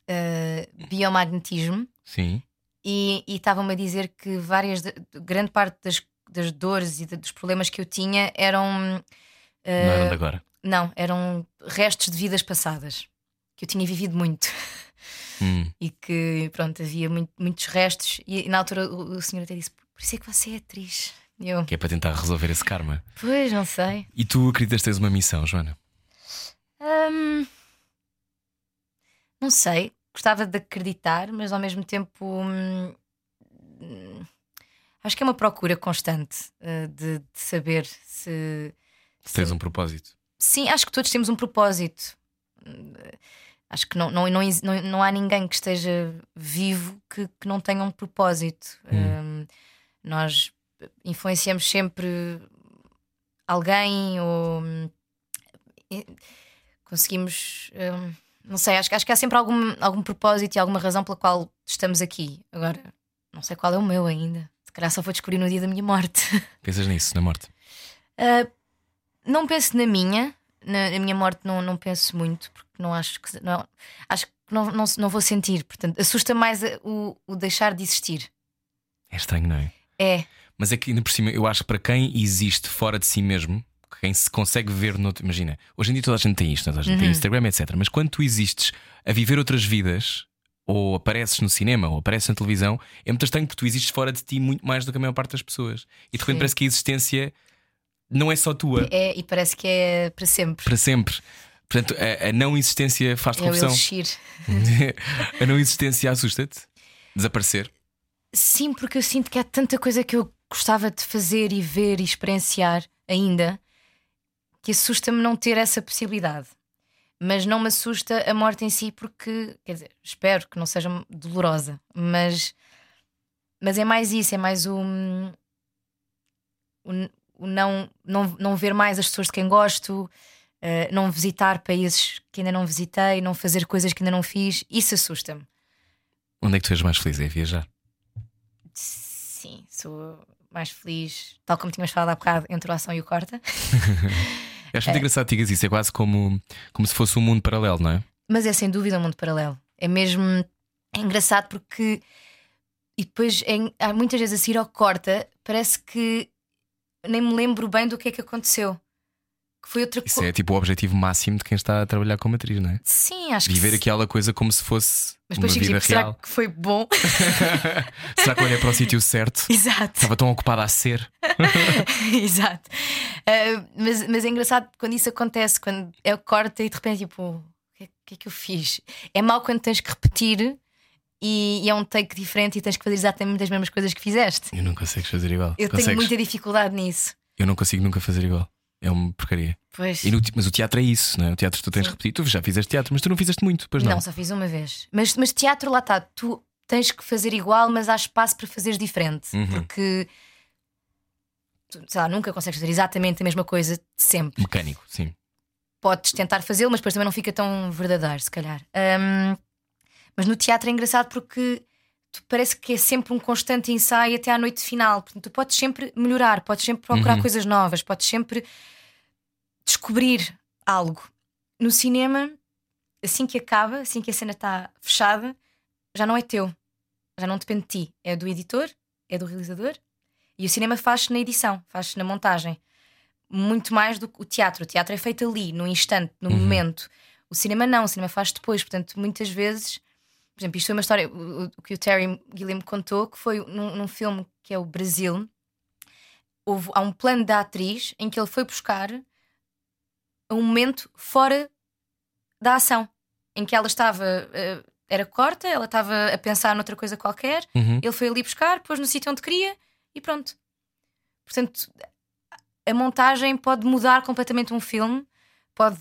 eh, biomagnetismo
Sim.
e estavam-me a dizer que várias, de- grande parte das, das dores e de- dos problemas que eu tinha eram. eh,
Não eram de agora.
não, eram restos de vidas passadas que eu tinha vivido muito
Hum.
e que pronto, havia muito- muitos restos. E na altura o, o senhor até disse: Por isso é que você é atriz. Eu,
Que é para tentar resolver esse karma.
pois, não sei.
E tu acreditas que tens uma missão, Joana?
Hum, não sei, gostava de acreditar, mas ao mesmo tempo hum, hum, acho que é uma procura constante uh, de, de saber se.
Se tens um propósito.
Sim, acho que todos temos um propósito. Acho que não, não, não, não, não há ninguém que esteja vivo que, que não tenha um propósito. Hum, nós influenciamos sempre alguém ou hum, conseguimos. hum, não sei, acho, que- acho que há sempre algum, algum propósito e alguma razão pela qual estamos aqui. Agora, não sei qual é o meu ainda. Se calhar só vou descobrir no dia da minha morte. (laughs)
Pensas nisso, na morte?
Uh, não penso na minha, na, na minha morte não, não penso muito, porque não acho que não, acho que não, não, não vou sentir. Portanto, assusta mais o, o deixar de existir.
É estranho, não é?
É,
Mas é que ainda por cima, eu acho que para quem existe fora de si mesmo, quem se consegue ver noutro. Imagina, hoje em dia toda a gente tem isto, toda a gente tem
Uhum.
Instagram, etc. Mas quando tu existes a viver outras vidas, ou apareces no cinema ou apareces na televisão, é muito estranho porque tu existes fora de ti muito mais do que a maior parte das pessoas. E de repente
Sim.
parece que a existência não é só tua,
É, e parece que é para sempre.
para sempre. Portanto, a, a não existência faz-te
É
confusão. (laughs) a não existência assusta-te? Desaparecer?
Sim, porque eu sinto que há tanta coisa que eu gostava de fazer e ver e experienciar ainda que assusta-me não ter essa possibilidade. Mas não me assusta a morte em si, porque, quer dizer, espero que não seja dolorosa, mas, mas é mais isso, é mais o, o, o não, não, não ver mais as pessoas de quem gosto, eh, não visitar países que ainda não visitei, não fazer coisas que ainda não fiz, isso assusta-me.
Onde é que tu és mais feliz? É viajar?
Sim, sou mais feliz, tal como tínhamos falado há bocado, entre o ação e o corta. (laughs)
Eu acho muito engraçado que digas isso. É quase como, como se fosse um mundo paralelo, não é?
Mas é sem dúvida um mundo paralelo. É mesmo é engraçado porque. E depois, em- há muitas vezes a seguir ao corta, parece que nem me lembro bem do que é que aconteceu. Que foi outra
Isso
coisa.
é tipo o objetivo máximo de quem está a trabalhar como atriz, não é?
Sim, acho que
Viver aquela coisa como se fosse
Mas
uma
depois fico
vida
tipo, será
real.
que foi bom? (laughs)
Será que olhei para o sítio certo?
Exato.
Estava tão ocupada a ser. (laughs)
Exato. Ah, mas, mas é engraçado quando isso acontece, quando é o corta e de repente, tipo, o que, é- que é que eu fiz? É mau quando tens que repetir e, e é um take diferente e tens que fazer exatamente as mesmas coisas que fizeste.
Eu não consigo fazer igual.
Eu
Consegues?
tenho muita dificuldade nisso.
Eu não consigo nunca fazer igual. É uma porcaria.
Pois.
No mas o teatro é isso, não é? O teatro tu tens de repetir. Tu já fizeste teatro, mas tu não fizeste muito, pois não?
não. só fiz uma vez. Mas, mas teatro, lá está, tu tens que fazer igual, mas há espaço para fazeres diferente.
Uhum.
Porque. Sei lá, nunca consegues fazer exatamente a mesma coisa sempre.
Mecânico, sim.
podes tentar fazê-lo, mas depois também não fica tão verdadeiro, se calhar. Ahm, mas no teatro é engraçado porque parece que é sempre um constante ensaio até à noite final. Portanto, tu podes sempre melhorar, podes sempre procurar
Uhum.
coisas novas, podes sempre descobrir algo. No cinema, assim que acaba, assim que a cena está fechada, já não é teu, já não depende de ti. É do editor, é do realizador. E o cinema faz-se na edição, faz-se na montagem muito mais do que o teatro. O teatro é feito ali, no instante, no momento. O cinema não, o cinema faz depois. Portanto, muitas vezes, por exemplo, isto foi uma história o, que o Terry Gilliam contou, que foi num, num filme que é o Brasil. Houve, há um plano da atriz em que ele foi buscar um momento fora da ação, em que ela estava. eh, era corta, ela estava a pensar noutra coisa qualquer,
Uhum.
ele foi ali buscar, pôs no sítio onde queria e pronto. Portanto, a montagem pode mudar completamente um filme, pode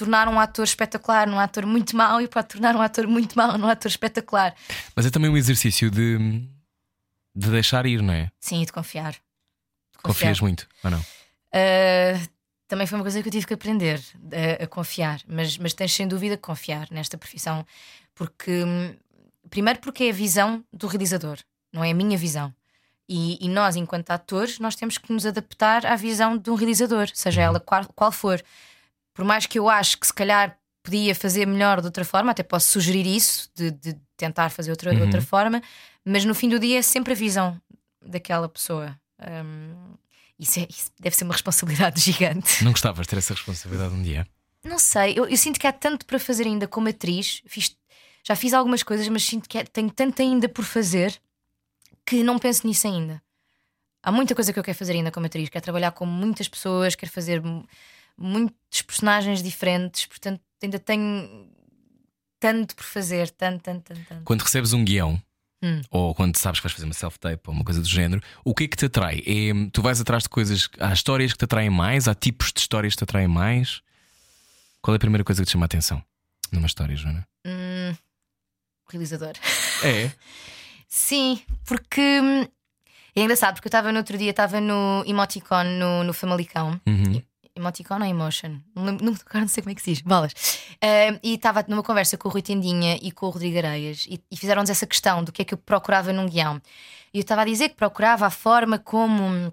tornar um ator espetacular num ator muito mau e pode tornar um ator muito mau num ator espetacular.
Mas é também um exercício de, de deixar ir, não é?
Sim, e de confiar. De confiar.
Confias muito, ou não?
Uh, também foi uma coisa que eu tive que aprender a, a confiar, mas, mas tens sem dúvida que confiar nesta profissão, porque hum, primeiro porque é a visão do realizador, não é a minha visão. E, e nós, enquanto atores, nós temos que nos adaptar à visão de um realizador, seja ela qual, qual for. Por mais que eu acho que se calhar podia fazer melhor de outra forma, até posso sugerir isso, de, de tentar fazer outra, de outra forma, mas no fim do dia é sempre a visão daquela pessoa. Hum, isso, é- isso deve ser uma responsabilidade (laughs) gigante.
Não gostavas de ter essa responsabilidade um dia?
Não sei, eu, eu sinto que há tanto para fazer ainda como atriz. Fiz- já fiz algumas coisas, mas sinto que é- tenho tanto ainda por fazer que não penso nisso ainda. Há muita coisa que eu quero fazer ainda como atriz. Quero trabalhar com muitas pessoas, quero fazer muitos personagens diferentes, portanto, ainda tenho tanto por fazer, tanto, tanto, tanto, tanto.
Quando recebes um guião,
Hum.
ou quando sabes que vais fazer uma self-tape ou uma coisa do género, o que é que te atrai? É, tu vais atrás de coisas, há histórias que te atraem mais, há tipos de histórias que te atraem mais. Qual é a primeira coisa que te chama a atenção numa história, Joana?
Hum, realizador.
É. (laughs)
Sim, porque hum, é engraçado, porque eu estava no outro dia, estava no Emoticon no, no Famalicão.
Uhum.
Emoticon ou Emotion? Não, lembro, não, sei como é que se diz. Bolas. Ah, e estava numa conversa com o Rui Tendinha e com o Rodrigo Areias e, e fizeram-nos essa questão do que é que eu procurava num guião. E eu estava a dizer que procurava a forma como.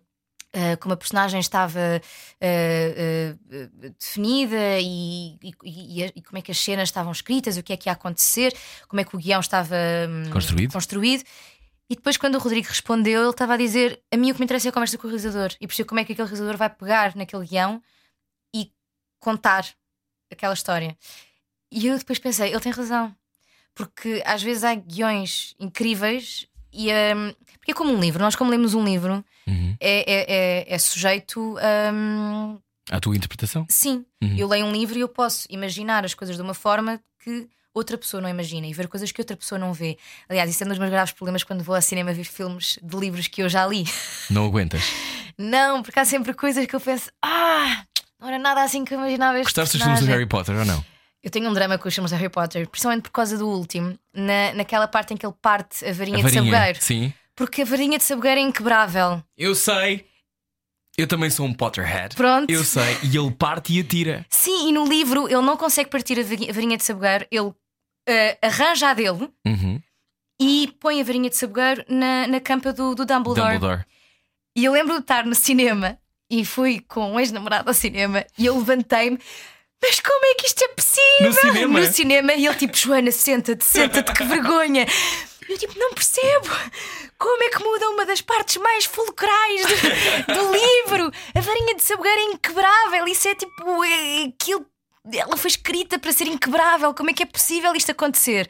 ah, como a personagem estava ah, ah, definida e, e- e- e como é que as cenas estavam escritas, o que é que ia acontecer, como é que o guião estava hum,
Construído.
construído. E depois, quando o Rodrigo respondeu, ele estava a dizer: A mim o que me interessa é a conversa com o realizador e perceber como é que aquele realizador vai pegar naquele guião contar aquela história. E eu depois pensei: ele tem razão. porque às vezes há guiões incríveis e hum, porque é como um livro, nós como lemos um livro
Uhum.
é, é, é, é sujeito
A tua interpretação?
Sim,
Uhum.
eu leio um livro e eu posso imaginar as coisas de uma forma que outra pessoa não imagina e ver coisas que outra pessoa não vê. Aliás, isso é um dos meus graves problemas quando vou ao cinema ver filmes de livros que eu já li.
Não aguentas. (laughs)
Não, porque há sempre coisas que eu penso, ah, não era nada assim que eu imaginava.
Gostaste dos filmes do
personagem."
Harry Potter ou não?
Eu tenho um drama com os filmes de Harry Potter, principalmente por causa do último, na, naquela parte em que ele parte a varinha,
A
de
varinha.
sabugueiro.
Sim.
Porque a varinha de sabugueiro é inquebrável.
Eu sei. Eu também sou um Potterhead.
Pronto.
Eu sei. E ele parte e atira.
Sim, e no livro ele não consegue partir a varinha- de sabugueiro, ele eh, arranja a dele
Uhum.
e põe a varinha de sabugueiro na, na campa do, do Dumbledore.
Dumbledore.
E eu lembro de estar no cinema e fui com um ex-namorado ao cinema e eu levantei-me. Mas como é que isto é possível?
No cinema?
No cinema, e ele tipo, Joana, senta-te, senta-te, que vergonha. E eu tipo, não percebo. Como é que muda uma das partes mais fulcrais do, do livro? A varinha de sabugueiro é inquebrável. Isso é tipo. É, aquilo, ela foi escrita para ser inquebrável. Como é que é possível isto acontecer?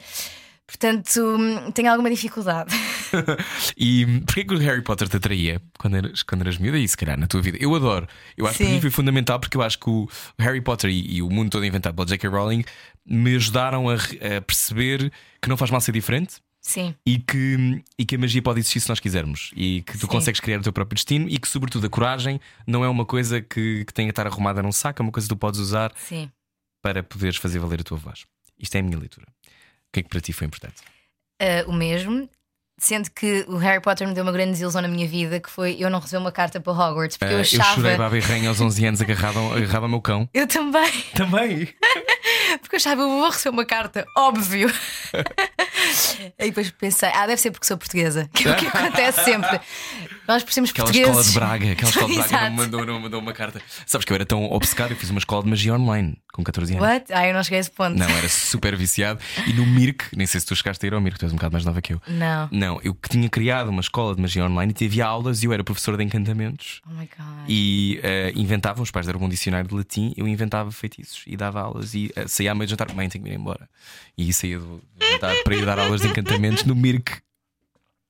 Portanto, tenho alguma dificuldade. (laughs)
E porquê que o Harry Potter te atraía quando eras, quando eras miúda e se calhar na tua vida? Eu adoro. Eu acho que
Sim.
mim foi fundamental porque eu acho que o Harry Potter e, e o mundo todo inventado pela J.K. Rowling me ajudaram a, a perceber que não faz mal ser diferente.
Sim,
E que, e que a magia pode existir se nós quisermos, e que tu
Sim.
consegues criar o teu próprio destino, e que, sobretudo, a coragem não é uma coisa que, que tenha que estar arrumada num saco, é uma coisa que tu podes usar
sim.
para poderes fazer valer a tua voz. Isto é a minha leitura. O que é que para ti foi importante?
Uh, o mesmo. Sendo que o Harry Potter me deu uma grande desilusão na minha vida, que foi eu não receber uma carta para Hogwarts, porque eu
Ah,
achava.
chorei baba e rainha aos 11 anos agarrado, agarrado ao meu cão.
Eu também, (laughs)
Também. (laughs)
porque eu achava eu vou receber uma carta, óbvio. (laughs) Aí depois pensei, ah, deve ser porque sou portuguesa, que é o que acontece sempre. Nós por sermos
Aquela
portugueses.
escola de Braga, aquela escola de Braga não (laughs)
Exato.
me mandou, não me mandou uma carta. Sabes que eu era tão obcecado, eu fiz uma escola de magia online com 14 anos.
What? Ah, eu não cheguei a esse ponto.
Não, era super viciado. E no Mirk, nem sei se tu chegaste a ir ao Mirk, tu és um bocado mais nova que eu.
Não.
Não, eu que tinha criado uma escola de magia online e havia aulas e eu era professor de encantamentos.
Oh my god.
E eh, inventava, os pais deram um dicionário de latim, eu inventava feitiços e dava aulas e eh, saía à meia de jantar, mãe, tenho que ir embora. E saía do jantar para ir dar aulas de encantamentos no Mirk.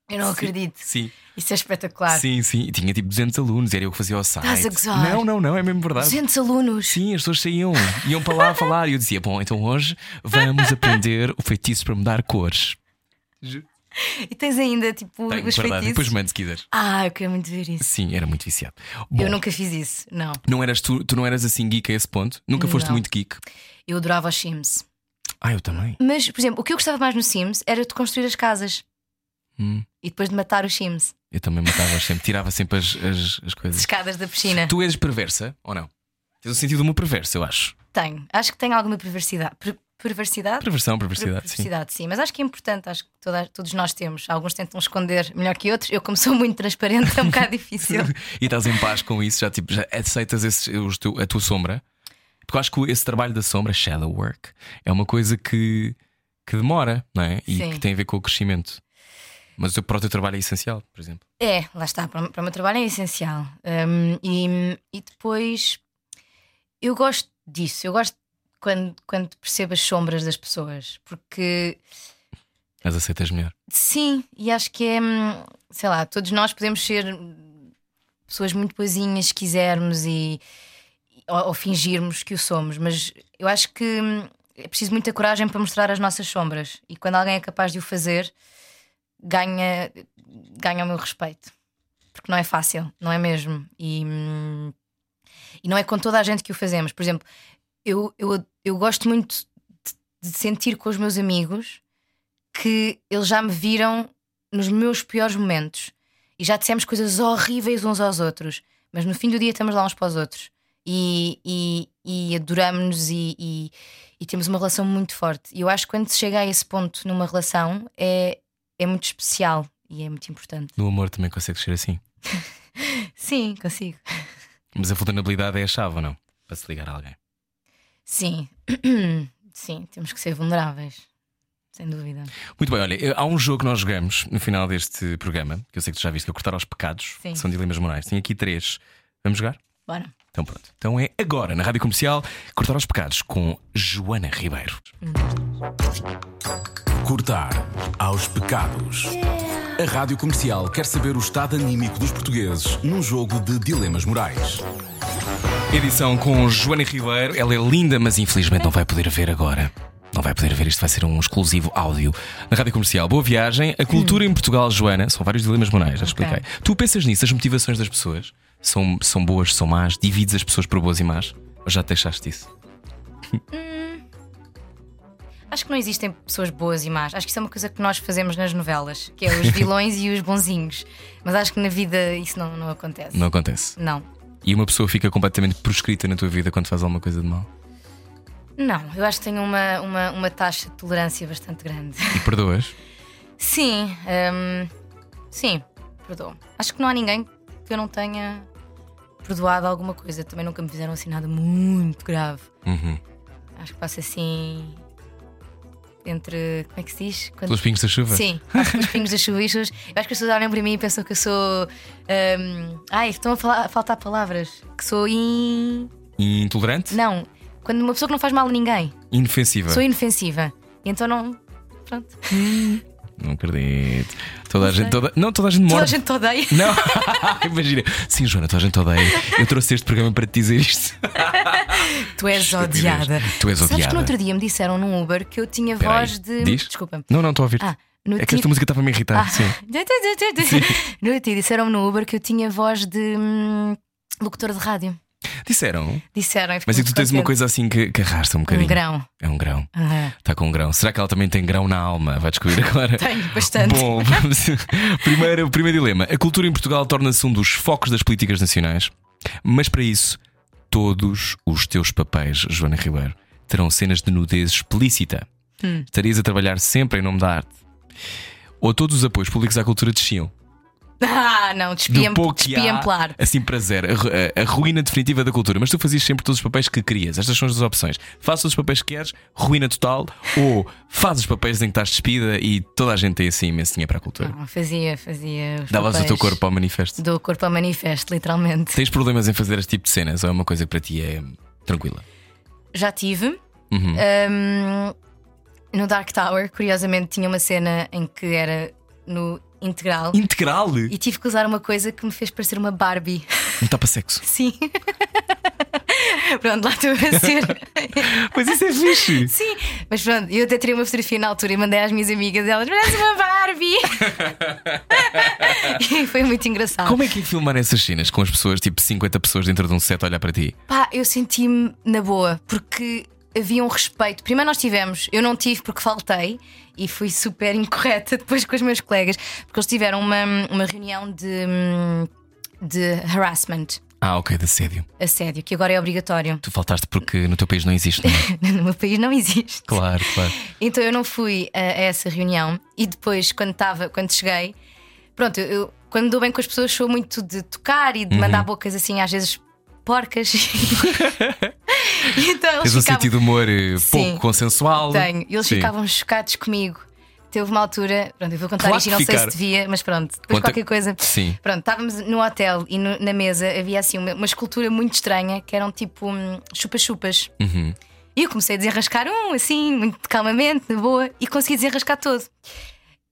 Eu não acredito.
Sim,
Isso é espetacular.
sim, sim. E tinha tipo 200 alunos, era eu que fazia o site.
Estás a gozar?
Não, não, não, é mesmo verdade.
200 alunos.
Sim, as pessoas saíam, iam para lá (laughs) falar e eu dizia: Bom, então hoje vamos aprender o feitiço para mudar cores.
E tens ainda tipo
Tenho,
os
verdade.
feitiços.
Depois mando se quiseres.
Ah, eu quero muito ver isso.
Sim, era muito viciado. Bom,
Eu nunca fiz isso, não.
não eras tu, tu não eras assim geek a esse ponto? Nunca foste
Não.
muito geek?
Eu adorava os Sims.
Ah, eu também.
Mas, por exemplo, o que eu gostava mais no Sims era de construir as casas
Hum,
e depois de matar os Sims.
eu também matava sempre, tirava sempre as, as, as
As
coisas.
escadas da piscina.
Tu és perversa ou não? Tens o sentido de uma perversa, eu acho.
Tenho. Acho que tenho alguma perversidade. Per- perversidade?
Perversão, perversidade, sim.
Perversidade, sim. Mas acho que é importante. Acho que toda- todos nós temos. Alguns tentam esconder melhor que outros. Eu, como sou muito transparente, é um bocado difícil. (laughs)
e estás em paz com isso, já, tipo, já aceitas esse, a tua sombra. Porque eu acho que esse trabalho da sombra, shadow work, é uma coisa que, que demora, não é? E
Sim.
que tem a ver com o crescimento. Mas para o teu trabalho é essencial, por exemplo.
É, lá está. Para, o- para o meu trabalho é essencial. Um, e, e depois eu gosto disso. Eu gosto quando, quando percebo as sombras das pessoas. Porque
As aceitas melhor.
Sim, e acho que é, hum, sei lá, todos nós podemos ser pessoas muito boazinhas se quisermos e, ou, ou fingirmos que o somos, mas eu acho que hum, é preciso muita coragem para mostrar as nossas sombras e quando alguém é capaz de o fazer, ganha, ganha o meu respeito. Porque não é fácil, não é mesmo? E, e não é com toda a gente que o fazemos. Por exemplo, eu, eu, eu gosto muito de, de sentir com os meus amigos que eles já me viram nos meus piores momentos e já dissemos coisas horríveis uns aos outros, mas no fim do dia estamos lá uns para os outros e, e, e adoramos-nos e, e, e temos uma relação muito forte. E eu acho que quando se chega a esse ponto numa relação é, é muito especial e é muito importante.
No amor também consegues ser assim. (laughs)
Sim, consigo.
Mas a vulnerabilidade é a chave, ou não? Para se ligar a alguém.
Sim, (clears throat) sim, temos que ser vulneráveis, sem dúvida.
Muito bem, olha, há um jogo que nós jogamos no final deste programa, que eu sei que tu já viste, que é Cortar aos Pecados,
Sim.
que são dilemas morais. Tem aqui três. Vamos jogar?
Bora.
Então pronto. Então é agora, na Rádio Comercial, Cortar aos Pecados com Joana Ribeiro.
Um, três.
Cortar aos pecados. A Rádio Comercial quer saber o estado anímico dos portugueses num jogo de dilemas morais.
Edição com Joana Ribeiro. Ela é linda, mas infelizmente não vai poder ver agora. Não vai poder ver, isto vai ser um exclusivo áudio na rádio comercial. Boa viagem. A cultura em Portugal, Joana, são vários dilemas morais, já expliquei. Tu pensas nisso, as motivações das pessoas? São, são boas, são más? Divides as pessoas por boas e más? Ou já te deixaste isso?
Acho que não existem pessoas boas e más. Acho que isso é uma coisa que nós fazemos nas novelas, que é os (laughs) vilões e os bonzinhos. Mas acho que na vida isso não, não acontece.
Não acontece.
Não.
E uma pessoa fica completamente proscrita na tua vida quando faz alguma coisa de mal.
Não, eu acho que tenho uma, uma, uma taxa de tolerância bastante grande.
E perdoas? (laughs)
Sim, hum, sim, perdoo. Acho que não há ninguém que eu não tenha perdoado alguma coisa. Também nunca me fizeram assim nada muito grave.
Uhum.
Acho que passa assim entre. Como é que se diz? Quando-
Pelos pingos da chuva?
Sim, os pingos das chuvistas. Eu acho que as pessoas olham para mim e pensam que eu sou. hum, ai, estão a, falar- a faltar palavras. Que sou in.
Intolerante?
Não, quando uma pessoa que não faz mal a ninguém.
Inofensiva?
Sou inofensiva. E então não. Pronto.
Não acredito. Toda a
Não
gente. Toda... Não, toda a gente
Toda
mora.
a gente te odeia. (laughs)
Não, (laughs) imagina. Sim, Joana, toda a gente odeia. Eu trouxe este programa para te dizer isto. (laughs)
Tu és odiada.
Tu és
Sabes que
odiada.
no outro dia me disseram num Uber que eu tinha
Espera aí.
voz de.
Diz?
Desculpa.
Não, não, estou a ouvir.
Ah, no
é que esta música estava a me irritar.
Ah.
Sim.
No outro dia disseram-me no Uber que eu tinha voz de hum, locutor de rádio.
Disseram.
Disseram. fiquei
Mas é que tu tens uma coisa assim que, que arrasta um bocadinho.
Um grão.
É um grão. Está com um grão. Será que ela também tem grão na alma? Vai descobrir agora. (laughs)
Tenho bastante.
Bom, vamos. (laughs) Primeiro, o primeiro dilema. A cultura em Portugal torna-se um dos focos das políticas nacionais, mas para isso, todos os teus papéis, Joana Ribeiro, terão cenas de nudez explícita.
Hum.
Estarias a trabalhar sempre em nome da arte. Ou todos os apoios públicos à cultura desciam.
Ah, não,
há,
despia-me
assim para zero, a, a- a ruína definitiva da cultura. Mas tu fazias sempre todos os papéis que querias. Estas são as duas opções. Faz os papéis que queres, ruína total, (laughs) ou faz os papéis em que estás despida e toda a gente tem assim imenso dinheiro para a cultura.
Não, fazia, fazia.
Davas o teu corpo ao manifesto.
Do corpo ao manifesto, literalmente.
Tens problemas em fazer este tipo de cenas ou é uma coisa que para ti é tranquila?
Já tive.
Uhum.
Um, no Dark Tower, curiosamente, tinha uma cena em que era no integral.
Integral?
E tive que usar uma coisa que me fez parecer uma Barbie.
Um tapa-sexo. (laughs)
Sim. (laughs) pronto, lá estou a ser. (laughs)
Mas isso é fixe.
Sim, mas pronto, eu até tirei uma fotografia na altura e mandei às minhas amigas e elas, parece uma Barbie! e foi muito engraçado.
Como é que é filmar essas cenas com as pessoas, tipo 50 pessoas dentro de um set a olhar para ti?
Pá, eu senti-me na boa, porque havia um respeito. Primeiro nós tivemos, eu não tive porque faltei e fui super (laughs) incorreta depois com os meus colegas, porque eles tiveram uma, uma reunião de, de harassment,
Ah, ok, de assédio.
assédio, que agora é obrigatório.
Tu faltaste porque no teu país não existe, não é? (laughs)
No meu país não existe.
Claro, claro.
Então eu não fui a, a essa reunião e depois, quando estava, quando cheguei, pronto, eu, eu- quando dou bem com as pessoas sou muito de tocar e de
Uhum.
mandar bocas assim, às vezes porcas. (laughs) então eles
Tens um
ficavam...
sentido de humor eh,
Sim.
pouco consensual.
Tenho. E eles
Sim.
ficavam chocados comigo. Teve uma altura, pronto, eu vou contar
Claro
isto e não sei
ficaram.
se devia, mas pronto, depois
Conta-
qualquer coisa.
Sim.
Pronto, estávamos no hotel e no- na mesa havia assim uma, uma escultura muito estranha que eram tipo hum, chupa-chupas.
Uhum.
E eu comecei a desenrascar um, assim, muito calmamente, na boa, e consegui desenrascar todo.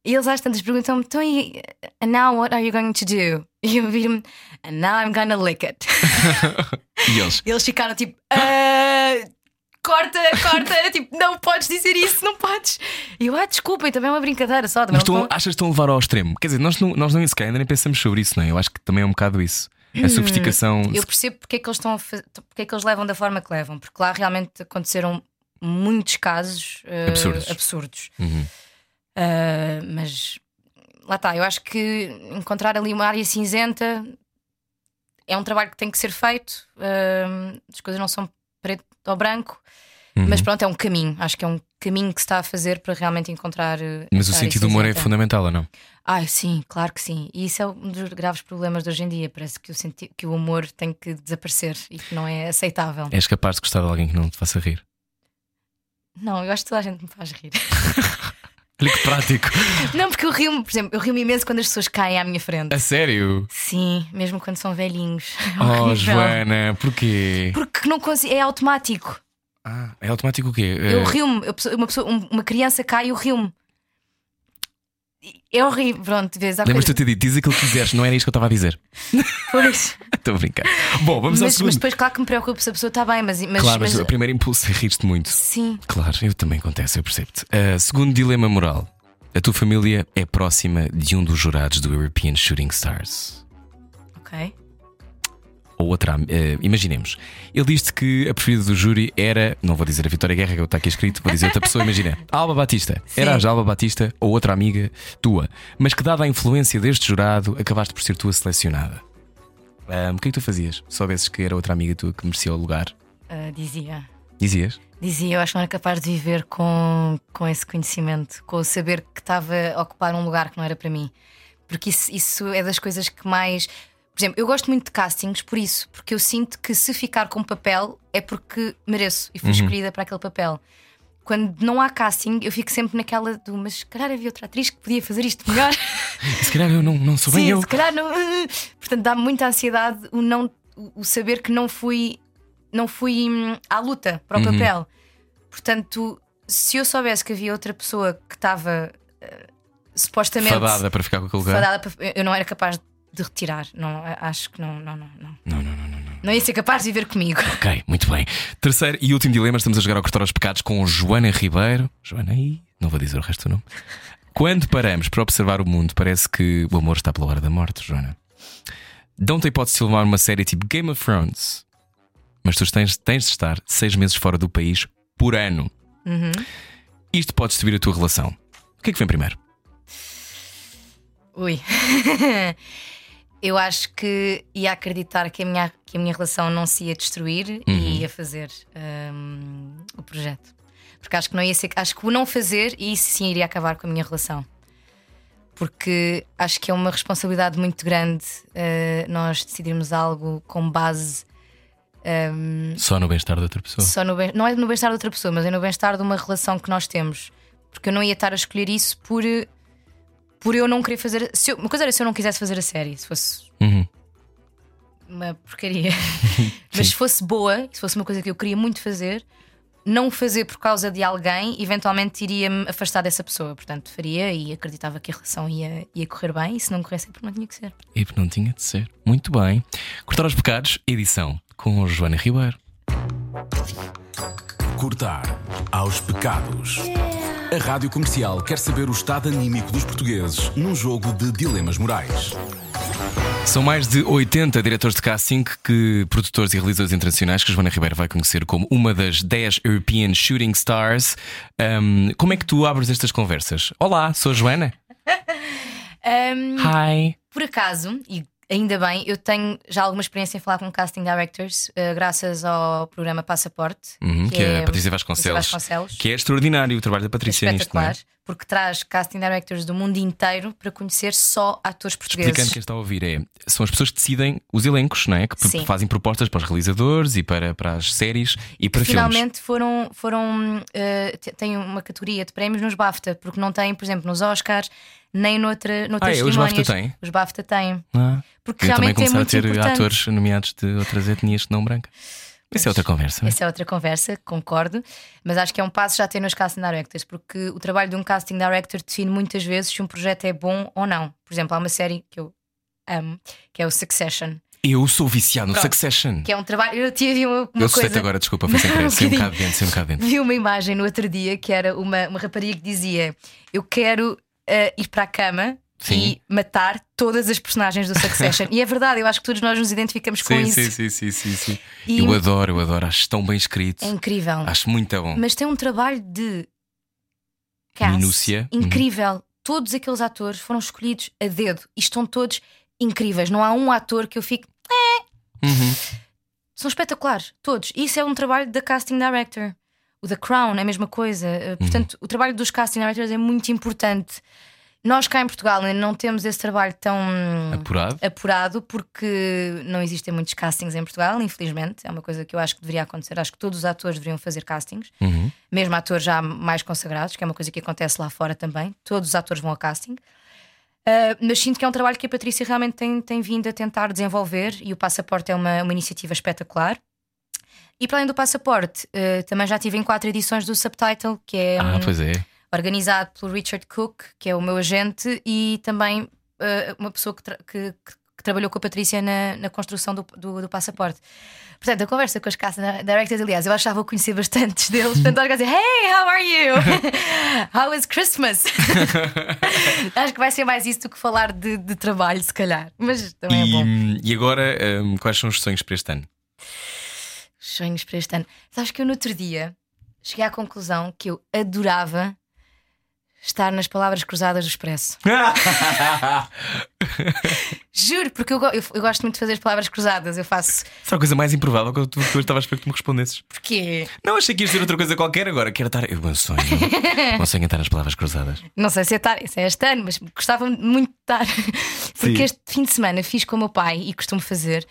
E eles às tantas perguntam-me, então, e, and now what are you going to do? E eu viro-me, and now I'm gonna lick it. (laughs)
E eles?
Eles ficaram tipo, "Ah, corta, corta, (laughs) tipo, não podes dizer isso, não podes. E eu, ah, desculpem, também é uma brincadeira só.
Mas tu achas que estão a levar ao extremo? Quer dizer, nós não, nós não Sky ainda nem pensamos sobre isso, não é? Eu acho que também é um bocado isso. A sofisticação.
Hum, Eu percebo porque é que eles estão porque é que eles levam da forma que levam, porque lá realmente aconteceram muitos casos eh,
Absurdos.
absurdos.
Uhum.
Ah, mas lá está, eu acho que encontrar ali uma área cinzenta é um trabalho que tem que ser feito. ah, as coisas não são preto ou branco,
Uhum.
mas pronto, é um caminho. Acho que é um caminho que se está a fazer para realmente encontrar. eh,
Mas o sentido do humor é fundamental ou não?
Ai, sim, claro que sim. E isso é um dos graves problemas de hoje em dia. Parece que o, senti- que o humor tem que desaparecer e que não é aceitável.
És capaz de gostar de alguém que não te faça rir?
Não, eu acho que toda a gente me faz rir. (laughs)
Olha que prático. (laughs)
não, porque eu rio, por exemplo, eu rio-me imenso quando as pessoas caem à minha frente.
A sério?
Sim, mesmo quando são velhinhos. É (laughs)
Oh. Joana, porquê?
Porque não consigo, é automático.
Ah, é automático o quê?
Eu
Eh,
rio-me, uma, pessoa- um- uma criança cai e eu rio-me. É horrível, pronto, vês? há
Lembras-te de ter dito, diz aquilo que quiseres, não era isto que eu estava a dizer. (laughs)
Pois. (laughs)
Estou a brincar. Bom, vamos ao
Mas,
segundo.
mas depois, claro que me preocupa se a pessoa está bem, mas. mas,
claro, mas,
mas-
o primeiro impulso é rir-te muito.
Sim,
Claro, eu também acontece, eu percebo-te. Uh, segundo dilema moral, a tua família é próxima de um dos jurados do European Shooting Stars.
ok.
Ou outra, eh, imaginemos, ele disse que a preferida do júri era, não vou dizer a Vitória Guerra, que está aqui escrito, vou dizer outra pessoa, imagina, (laughs) Alba Batista. Era a Alba Batista ou outra amiga tua, mas que, dada a influência deste jurado, acabaste por ser tua selecionada. Ahm, o que é que tu fazias? Se soubesses que era outra amiga tua que merecia o lugar?
Ah, dizia.
Dizias?
Dizia, eu acho que não era capaz de viver com, com esse conhecimento, com o saber que estava a ocupar um lugar que não era para mim. Porque isso, isso é das coisas que mais. Por exemplo, eu gosto muito de castings por isso, porque eu sinto que se ficar com papel é porque mereço e fui escolhida para aquele papel. Quando não há casting, eu fico sempre naquela do, mas se calhar havia outra atriz que podia fazer isto melhor. (laughs)
Se calhar eu não, não sou bem
Sim,
eu.
se calhar não. (laughs) Portanto, dá-me muita ansiedade o, não, o saber que não fui, não fui hum, à luta para o
Uhum.
papel. Portanto, se eu soubesse que havia outra pessoa que estava eh, supostamente
Fadada para ficar com aquele lugar.
fadada para- eu não era capaz de retirar. Não, acho que não, não, não, não.
Não, não, não, não, não.
Ia ser capaz de viver comigo.
Ok, muito bem. Terceiro e último dilema, estamos a jogar ao cortar aos pecados com Joana Ribeiro. Joana aí, não vou dizer o resto do nome. Quando paramos para observar o mundo, parece que o amor está pela hora da morte, Joana. Dão-te a hipótese de filmar uma série tipo Game of Thrones, mas tu tens, tens de estar seis meses fora do país por ano. Isto pode destruir a tua relação. O que é que vem primeiro?
Ui. (laughs) Eu acho que ia acreditar que a minha, que a minha relação não se ia destruir e ia fazer hum, o projeto. Porque acho que não ia ser. Acho que o não fazer, isso sim iria acabar com a minha relação. Porque acho que é uma responsabilidade muito grande eh, nós decidirmos algo com base
Só no bem-estar da outra pessoa.
só no bem, não é no bem-estar de outra pessoa, mas é no bem-estar de uma relação que nós temos. Porque eu não ia estar a escolher isso por, por eu não querer fazer. Se eu- uma coisa era se eu não quisesse fazer a série, se fosse
Uhum.
uma porcaria. (laughs) (laughs) mas se fosse boa, se fosse uma coisa que eu queria muito fazer, não fazer por causa de alguém, eventualmente iria-me afastar dessa pessoa. Portanto, faria e acreditava que a relação ia, ia correr bem, e se não corresse, é porque não tinha que ser.
E não tinha de ser. Muito bem. Cortar aos pecados, edição com Joana Ribeiro.
Cortar aos pecados. A Rádio Comercial quer saber o estado anímico dos portugueses num jogo de dilemas morais.
São mais de 80 diretores de casting que produtores e realizadores internacionais que a Joana Ribeiro vai conhecer como uma das 10 European Shooting Stars. Ahm, como é que tu abres estas conversas? Olá, sou a Joana. (laughs)
Ahm,
Hi.
Por acaso, e ainda bem, eu tenho já alguma experiência em falar com casting directors, eh, graças ao programa Passaporte,
Uhum, que é a Patrícia Vasconcelos,
Vasconcelos.
Que é extraordinário o trabalho da
É
Patrícia nisto, não é?
Porque traz casting directors do mundo inteiro para conhecer só atores portugueses.
Explicando quem está a ouvir, é, são as pessoas que decidem os elencos, não é? Que
Sim.
fazem propostas para os realizadores e para, para as séries e para filmes.
Finalmente foram, foram te- têm uma categoria de prémios nos BAFTA, porque não têm, por exemplo, nos Oscars, nem noutra, noutras
Ah, é? Os. BAFTA têm?
Os BAFTA têm.
Ah,
Porque
eu também
realmente é
começar a
muito
ter
importante.
atores nomeados de outras etnias que não branca. Isso é outra conversa. é?
Essa é outra conversa, concordo, mas acho que é um passo já ter nos casting directors, porque o trabalho de um casting director define muitas vezes se um projeto é bom ou não. Por exemplo, há uma série que eu amo, que é o Succession,
Eu sou viciado no. Succession.
que é um trabalho. Eu tive uma, uma
eu
coisa.
agora, desculpa, foi sem querer, (laughs) sem um bocado dentro, sem um bocado dentro.
Vi uma imagem no outro dia que era uma, uma rapariga que dizia: Eu quero eh, ir para a cama.
Sim.
E matar todas as personagens do Succession. (laughs) e é verdade, eu acho que todos nós nos identificamos com
Sim,
isso.
sim, sim, sim, sim, sim.
E-
Eu adoro, eu adoro, acho tão bem escrito.
É incrível.
Acho muito bom.
Mas tem um trabalho de cast
Minúcia. Uhum.
incrível. Todos aqueles atores foram escolhidos a dedo e estão todos incríveis. Não há um ator que eu fique.
Uhum.
São espetaculares, todos. Isso é um trabalho da casting director. O The Crown é a mesma coisa.
Uhum.
Uh, Portanto, o trabalho dos casting directors é muito importante. Nós cá em Portugal ainda não temos esse trabalho tão
Apurado.
apurado porque não existem muitos castings em Portugal, infelizmente. É uma coisa que eu acho que deveria acontecer. Acho que todos os atores deveriam fazer castings,
Uhum.
mesmo atores já mais consagrados, que é uma coisa que acontece lá fora também. Todos os atores vão ao casting. Uh, mas sinto que é um trabalho que a Patrícia realmente tem, tem vindo a tentar desenvolver e o Passaporte é uma, uma iniciativa espetacular. E para além do passaporte, eh, também já tive em quatro edições do Subtitle, que é
Ah,
hum,
pois é.
Organizado pelo Richard Cook, que é o meu agente, e também eh, uma pessoa que, tra- que- que- que trabalhou com a Patrícia na, na construção do, do, do passaporte. Portanto, a conversa com as casting directors, aliás, eu achava conhecer bastantes deles. (laughs) Portanto, eu dizer: Hey, how are you? (laughs) how is Christmas? (laughs) Acho que vai ser mais isso do que falar de, de trabalho, se calhar. Mas também é
E,
bom.
e agora, hum, quais são os sonhos para este ano?
Sonhos para este ano. Sabes que eu no outro dia cheguei à conclusão que eu adorava estar nas palavras cruzadas do Expresso. (laughs) Juro, porque eu, eu- eu gosto muito de fazer as palavras cruzadas. Eu faço.
Será a coisa mais improvável que eu, que eu estava a esperar que tu me respondesses?
Porquê?
Não, achei que ias dizer outra coisa qualquer agora. Quero estar. Eu, sonho. (laughs) meu sonho estar nas palavras cruzadas.
Não sei se é, tar, se é este ano, mas gostava muito de estar. (laughs) Porque
Sim.
este fim de semana fiz com o meu pai e costumo fazer.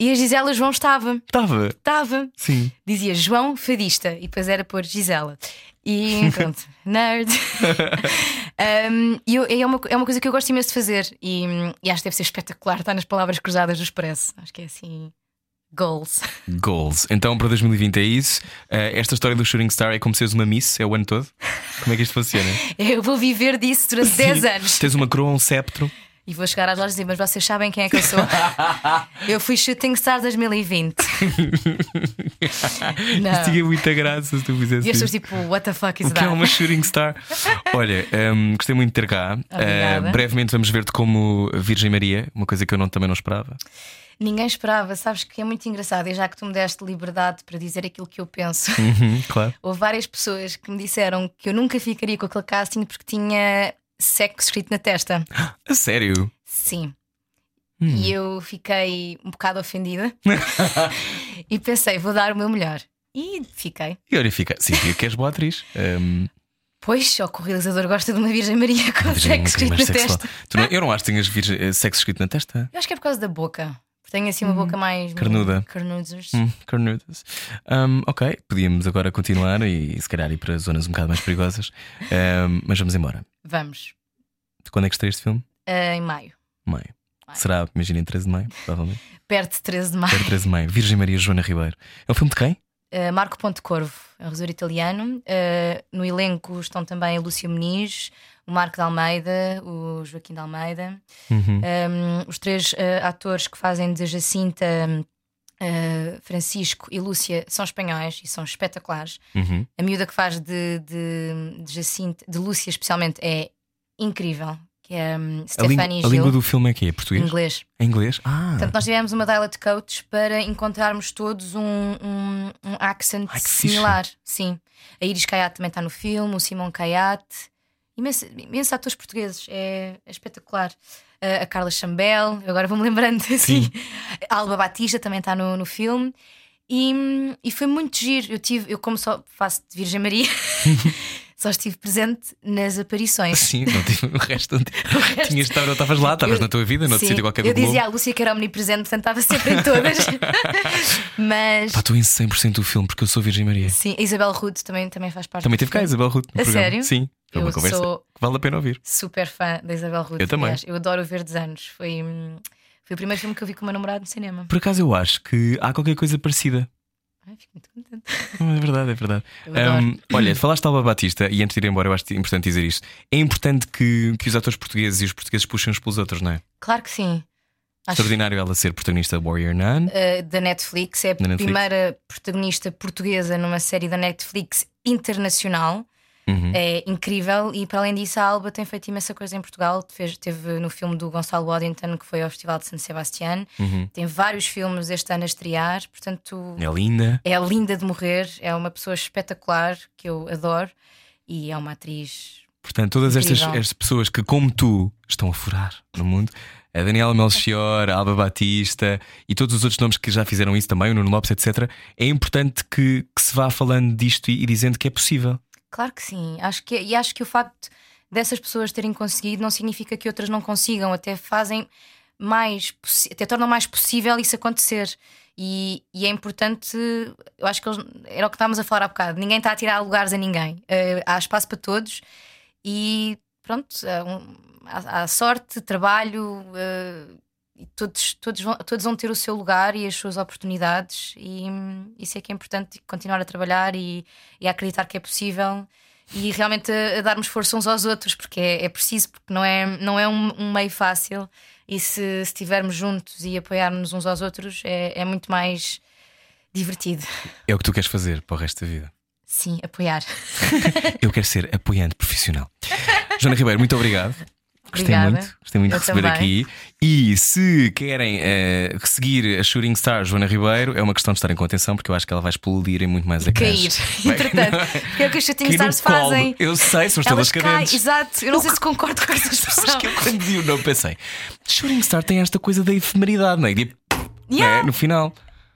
E a Gisela João estava.
Estava.
Estava.
Sim.
Dizia João Fadista e depois era por Gisela. E pronto, (laughs) nerd. (laughs) Um, e eu- é, uma, é uma coisa que eu gosto imenso de fazer e, e acho que deve ser espetacular estar nas palavras cruzadas do Expresso. Acho que é assim. Goals.
Goals. Então para 2020 é isso. Eh, esta história do Shooting Star é como seres uma Miss, é o ano todo. Como é que isto funciona? (laughs)
Eu vou viver disso durante 10
Sim.
anos.
Tens uma coroa, um sceptro.
E vou chegar às lojas e dizer: Mas vocês sabem quem é que eu sou? (laughs) eu fui Shooting Star 2020. (laughs)
Isto
Não.
tinha muita graça se tu fizesse
E as pessoas tipo: What the fuck is
O que é
that?
uma shooting star? (laughs) Olha, hum, gostei muito de ter cá. Uh, brevemente vamos ver-te como Virgem Maria, uma coisa que eu não, também não esperava.
Ninguém esperava, sabes que é muito engraçado. E já que tu me deste liberdade para dizer aquilo que eu penso.
Uhum, claro.
Houve várias pessoas que me disseram que eu nunca ficaria com aquele casting porque tinha sexo escrito na testa. (gasps)
A sério?
Sim.
Hum.
E eu fiquei um bocado ofendida (laughs) (laughs) e pensei, vou dar o meu melhor. E fiquei.
E olha, fica. Sim, fica que és boa atriz. Um,
Pois, só que o realizador gosta de uma Virgem Maria com
um
sexo escrito na
sexual.
testa.
Não- eu não acho que tenhas virgem- eh, sexo escrito na testa.
Eu acho que é por causa da boca. Porque tenho assim uma boca mais.
Carnuda.
Carnudas.
Hum. Um, ok, podíamos agora continuar e se calhar ir para zonas um bocado mais perigosas. Um, mas vamos embora.
Vamos.
Quando é que estreia este filme?
Ah, em maio.
Maio.
Maio.
Será, imaginem, 13 de maio, provavelmente.
Perto de 13 de maio.
Era 13 de maio. Virgem Maria Joana Ribeiro. É um filme de quem?
Uh, Marco Ponte Corvo, é um realizador italiano. Uh, no elenco estão também a Lúcia Muniz, o Marco de Almeida, o Joaquim de Almeida.
Uhum.
Um, os três uh, atores que fazem de Jacinta, uh, Francisco e Lúcia são espanhóis e são espetaculares.
Uhum.
A miúda que faz de, de, de Jacinta, de Lúcia especialmente, é incrível. Que é um,
A, língua-
Stephanie
a língua
Gil,
do filme é que é? Português?
inglês.
É inglês? Ah,
Portanto, nós tivemos uma dialect coach para encontrarmos todos um, um, um accent
Ai, que fixe.
similar. Sim. A Iris Caiate também está no filme, o Simão Caiate. Imensos, imensos atores portugueses. É, é espetacular. A Carla Chambel, agora vou-me lembrando (laughs) assim. A Alba Batista também está no, no filme. E, e foi muito giro. Eu tive, eu como só faço de Virgem Maria, (laughs) só estive presente nas aparições.
sim, não tive, o resto não tive. (laughs) Tinhas estar, não estavas lá, estavas
Eu-
na tua vida, noutro
Sim,
sítio qualquer
Eu dizia à Lúcia que era omnipresente, portanto estava sempre em todas. (laughs) Mas
Pá, estou em 100% do filme porque eu sou Virgem Maria.
sim, a Isabel Ruth também, também faz parte.
Também teve cá a. Isabel Ruth no
A
programa.
sério?
Sim, foi
Eu
uma conversa
sou-
que vale a pena ouvir.
Super fã da Isabel Ruth.
Eu também.
aliás. Eu adoro o Verdes Anos. Foi, hum, foi o primeiro filme que eu vi com o meu namorado no cinema.
Por acaso eu acho que há qualquer coisa parecida.
Ai, fico muito contente.
É verdade, é verdade. (laughs) Um, olha, falaste de Alba Batista e antes de ir embora, eu acho importante dizer isto. É importante que, que os atores portugueses e os portugueses puxem uns pelos outros, não é?
Claro que sim. Acho
Extraordinário ela ser protagonista de Warrior Nun.
uh, da Netflix. É a
Netflix.
primeira protagonista portuguesa numa série da Netflix internacional.
Uhum.
É incrível e para além disso a Alba tem feito imensa coisa em Portugal. Fez, teve no filme do Gonçalo Waddington que foi ao Festival de San Sebastián.
Uhum.
Tem vários filmes este ano a estrear, portanto
É linda.
é linda de morrer. É uma pessoa espetacular que eu adoro e é uma atriz.
Portanto, todas estas, estas pessoas que, como tu, estão a furar no mundo, a Daniela Melchior, a Alba Batista e todos os outros nomes que já fizeram isso também, o Nuno Lopes, etc., é importante que, que se vá falando disto e, e dizendo que é possível.
Claro que sim. Acho que, e acho que o facto dessas pessoas terem conseguido não significa que outras não consigam, até fazem mais, até tornam mais possível isso acontecer. E, e é importante, eu acho que eles- era o que estávamos a falar há bocado: ninguém está a tirar lugares a ninguém. Eh, há espaço para todos e pronto, há, um- há- há sorte, trabalho eh, e todos, todos, vão, todos vão ter o seu lugar e as suas oportunidades, e isso é que é importante continuar a trabalhar e, e a acreditar que é possível e realmente a, a darmos força uns aos outros, porque é, é preciso, porque não é, não é um, um meio fácil. E se, se estivermos juntos e apoiarmos uns aos outros, é, é muito mais divertido.
É o que tu queres fazer para o resto da vida.
Sim, apoiar. (laughs)
Eu quero ser apoiante profissional. Joana Ribeiro, muito obrigado. Gostei
Obrigada.
muito, gostei muito de
Eu
receber
também.
aqui. E se querem eh, seguir a Shooting Star Joana Ribeiro, é uma questão de estarem com atenção, porque eu acho que ela vai explodir em muito mais
Cair.
ecrãs. (laughs) Vai-
Entretanto, porque é o que os shooting
Cair no
stars
colo.
fazem.
Eu sei, são estrelas cadentes.
exato. Eu não sei se concordo com essa
Sabes
expressão.
que eu quando vi o nome pensei, Shooting Star tem esta coisa da efemeridade, não é? Tipo,
Yeah.
né, no final.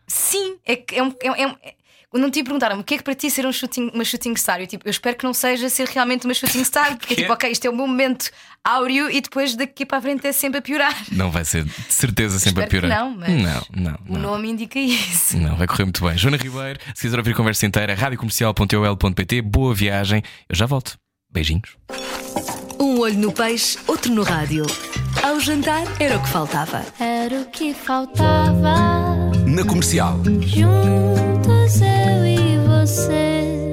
Sim, é que é um. É, é quando um tipo perguntaram-me o que é que para ti ser um shooting, uma shooting star, eu, tipo, eu espero que não seja ser realmente uma shooting star, porque
Que é?
tipo, ok, isto é o meu momento áureo e depois daqui para a frente é sempre a piorar.
Não vai ser de certeza sempre a piorar.
não, mas-
Não, não,
O
não.
nome indica isso.
Não, vai correr muito bem. Joana Ribeiro, se quiser ouvir a conversa inteira, radiocomercial.ol.pt, boa viagem. Eu já volto. Beijinhos.
Um olho no peixe, outro no rádio. Ao jantar era o que faltava.
Era o que faltava.
Na comercial.
Juntos eu e você.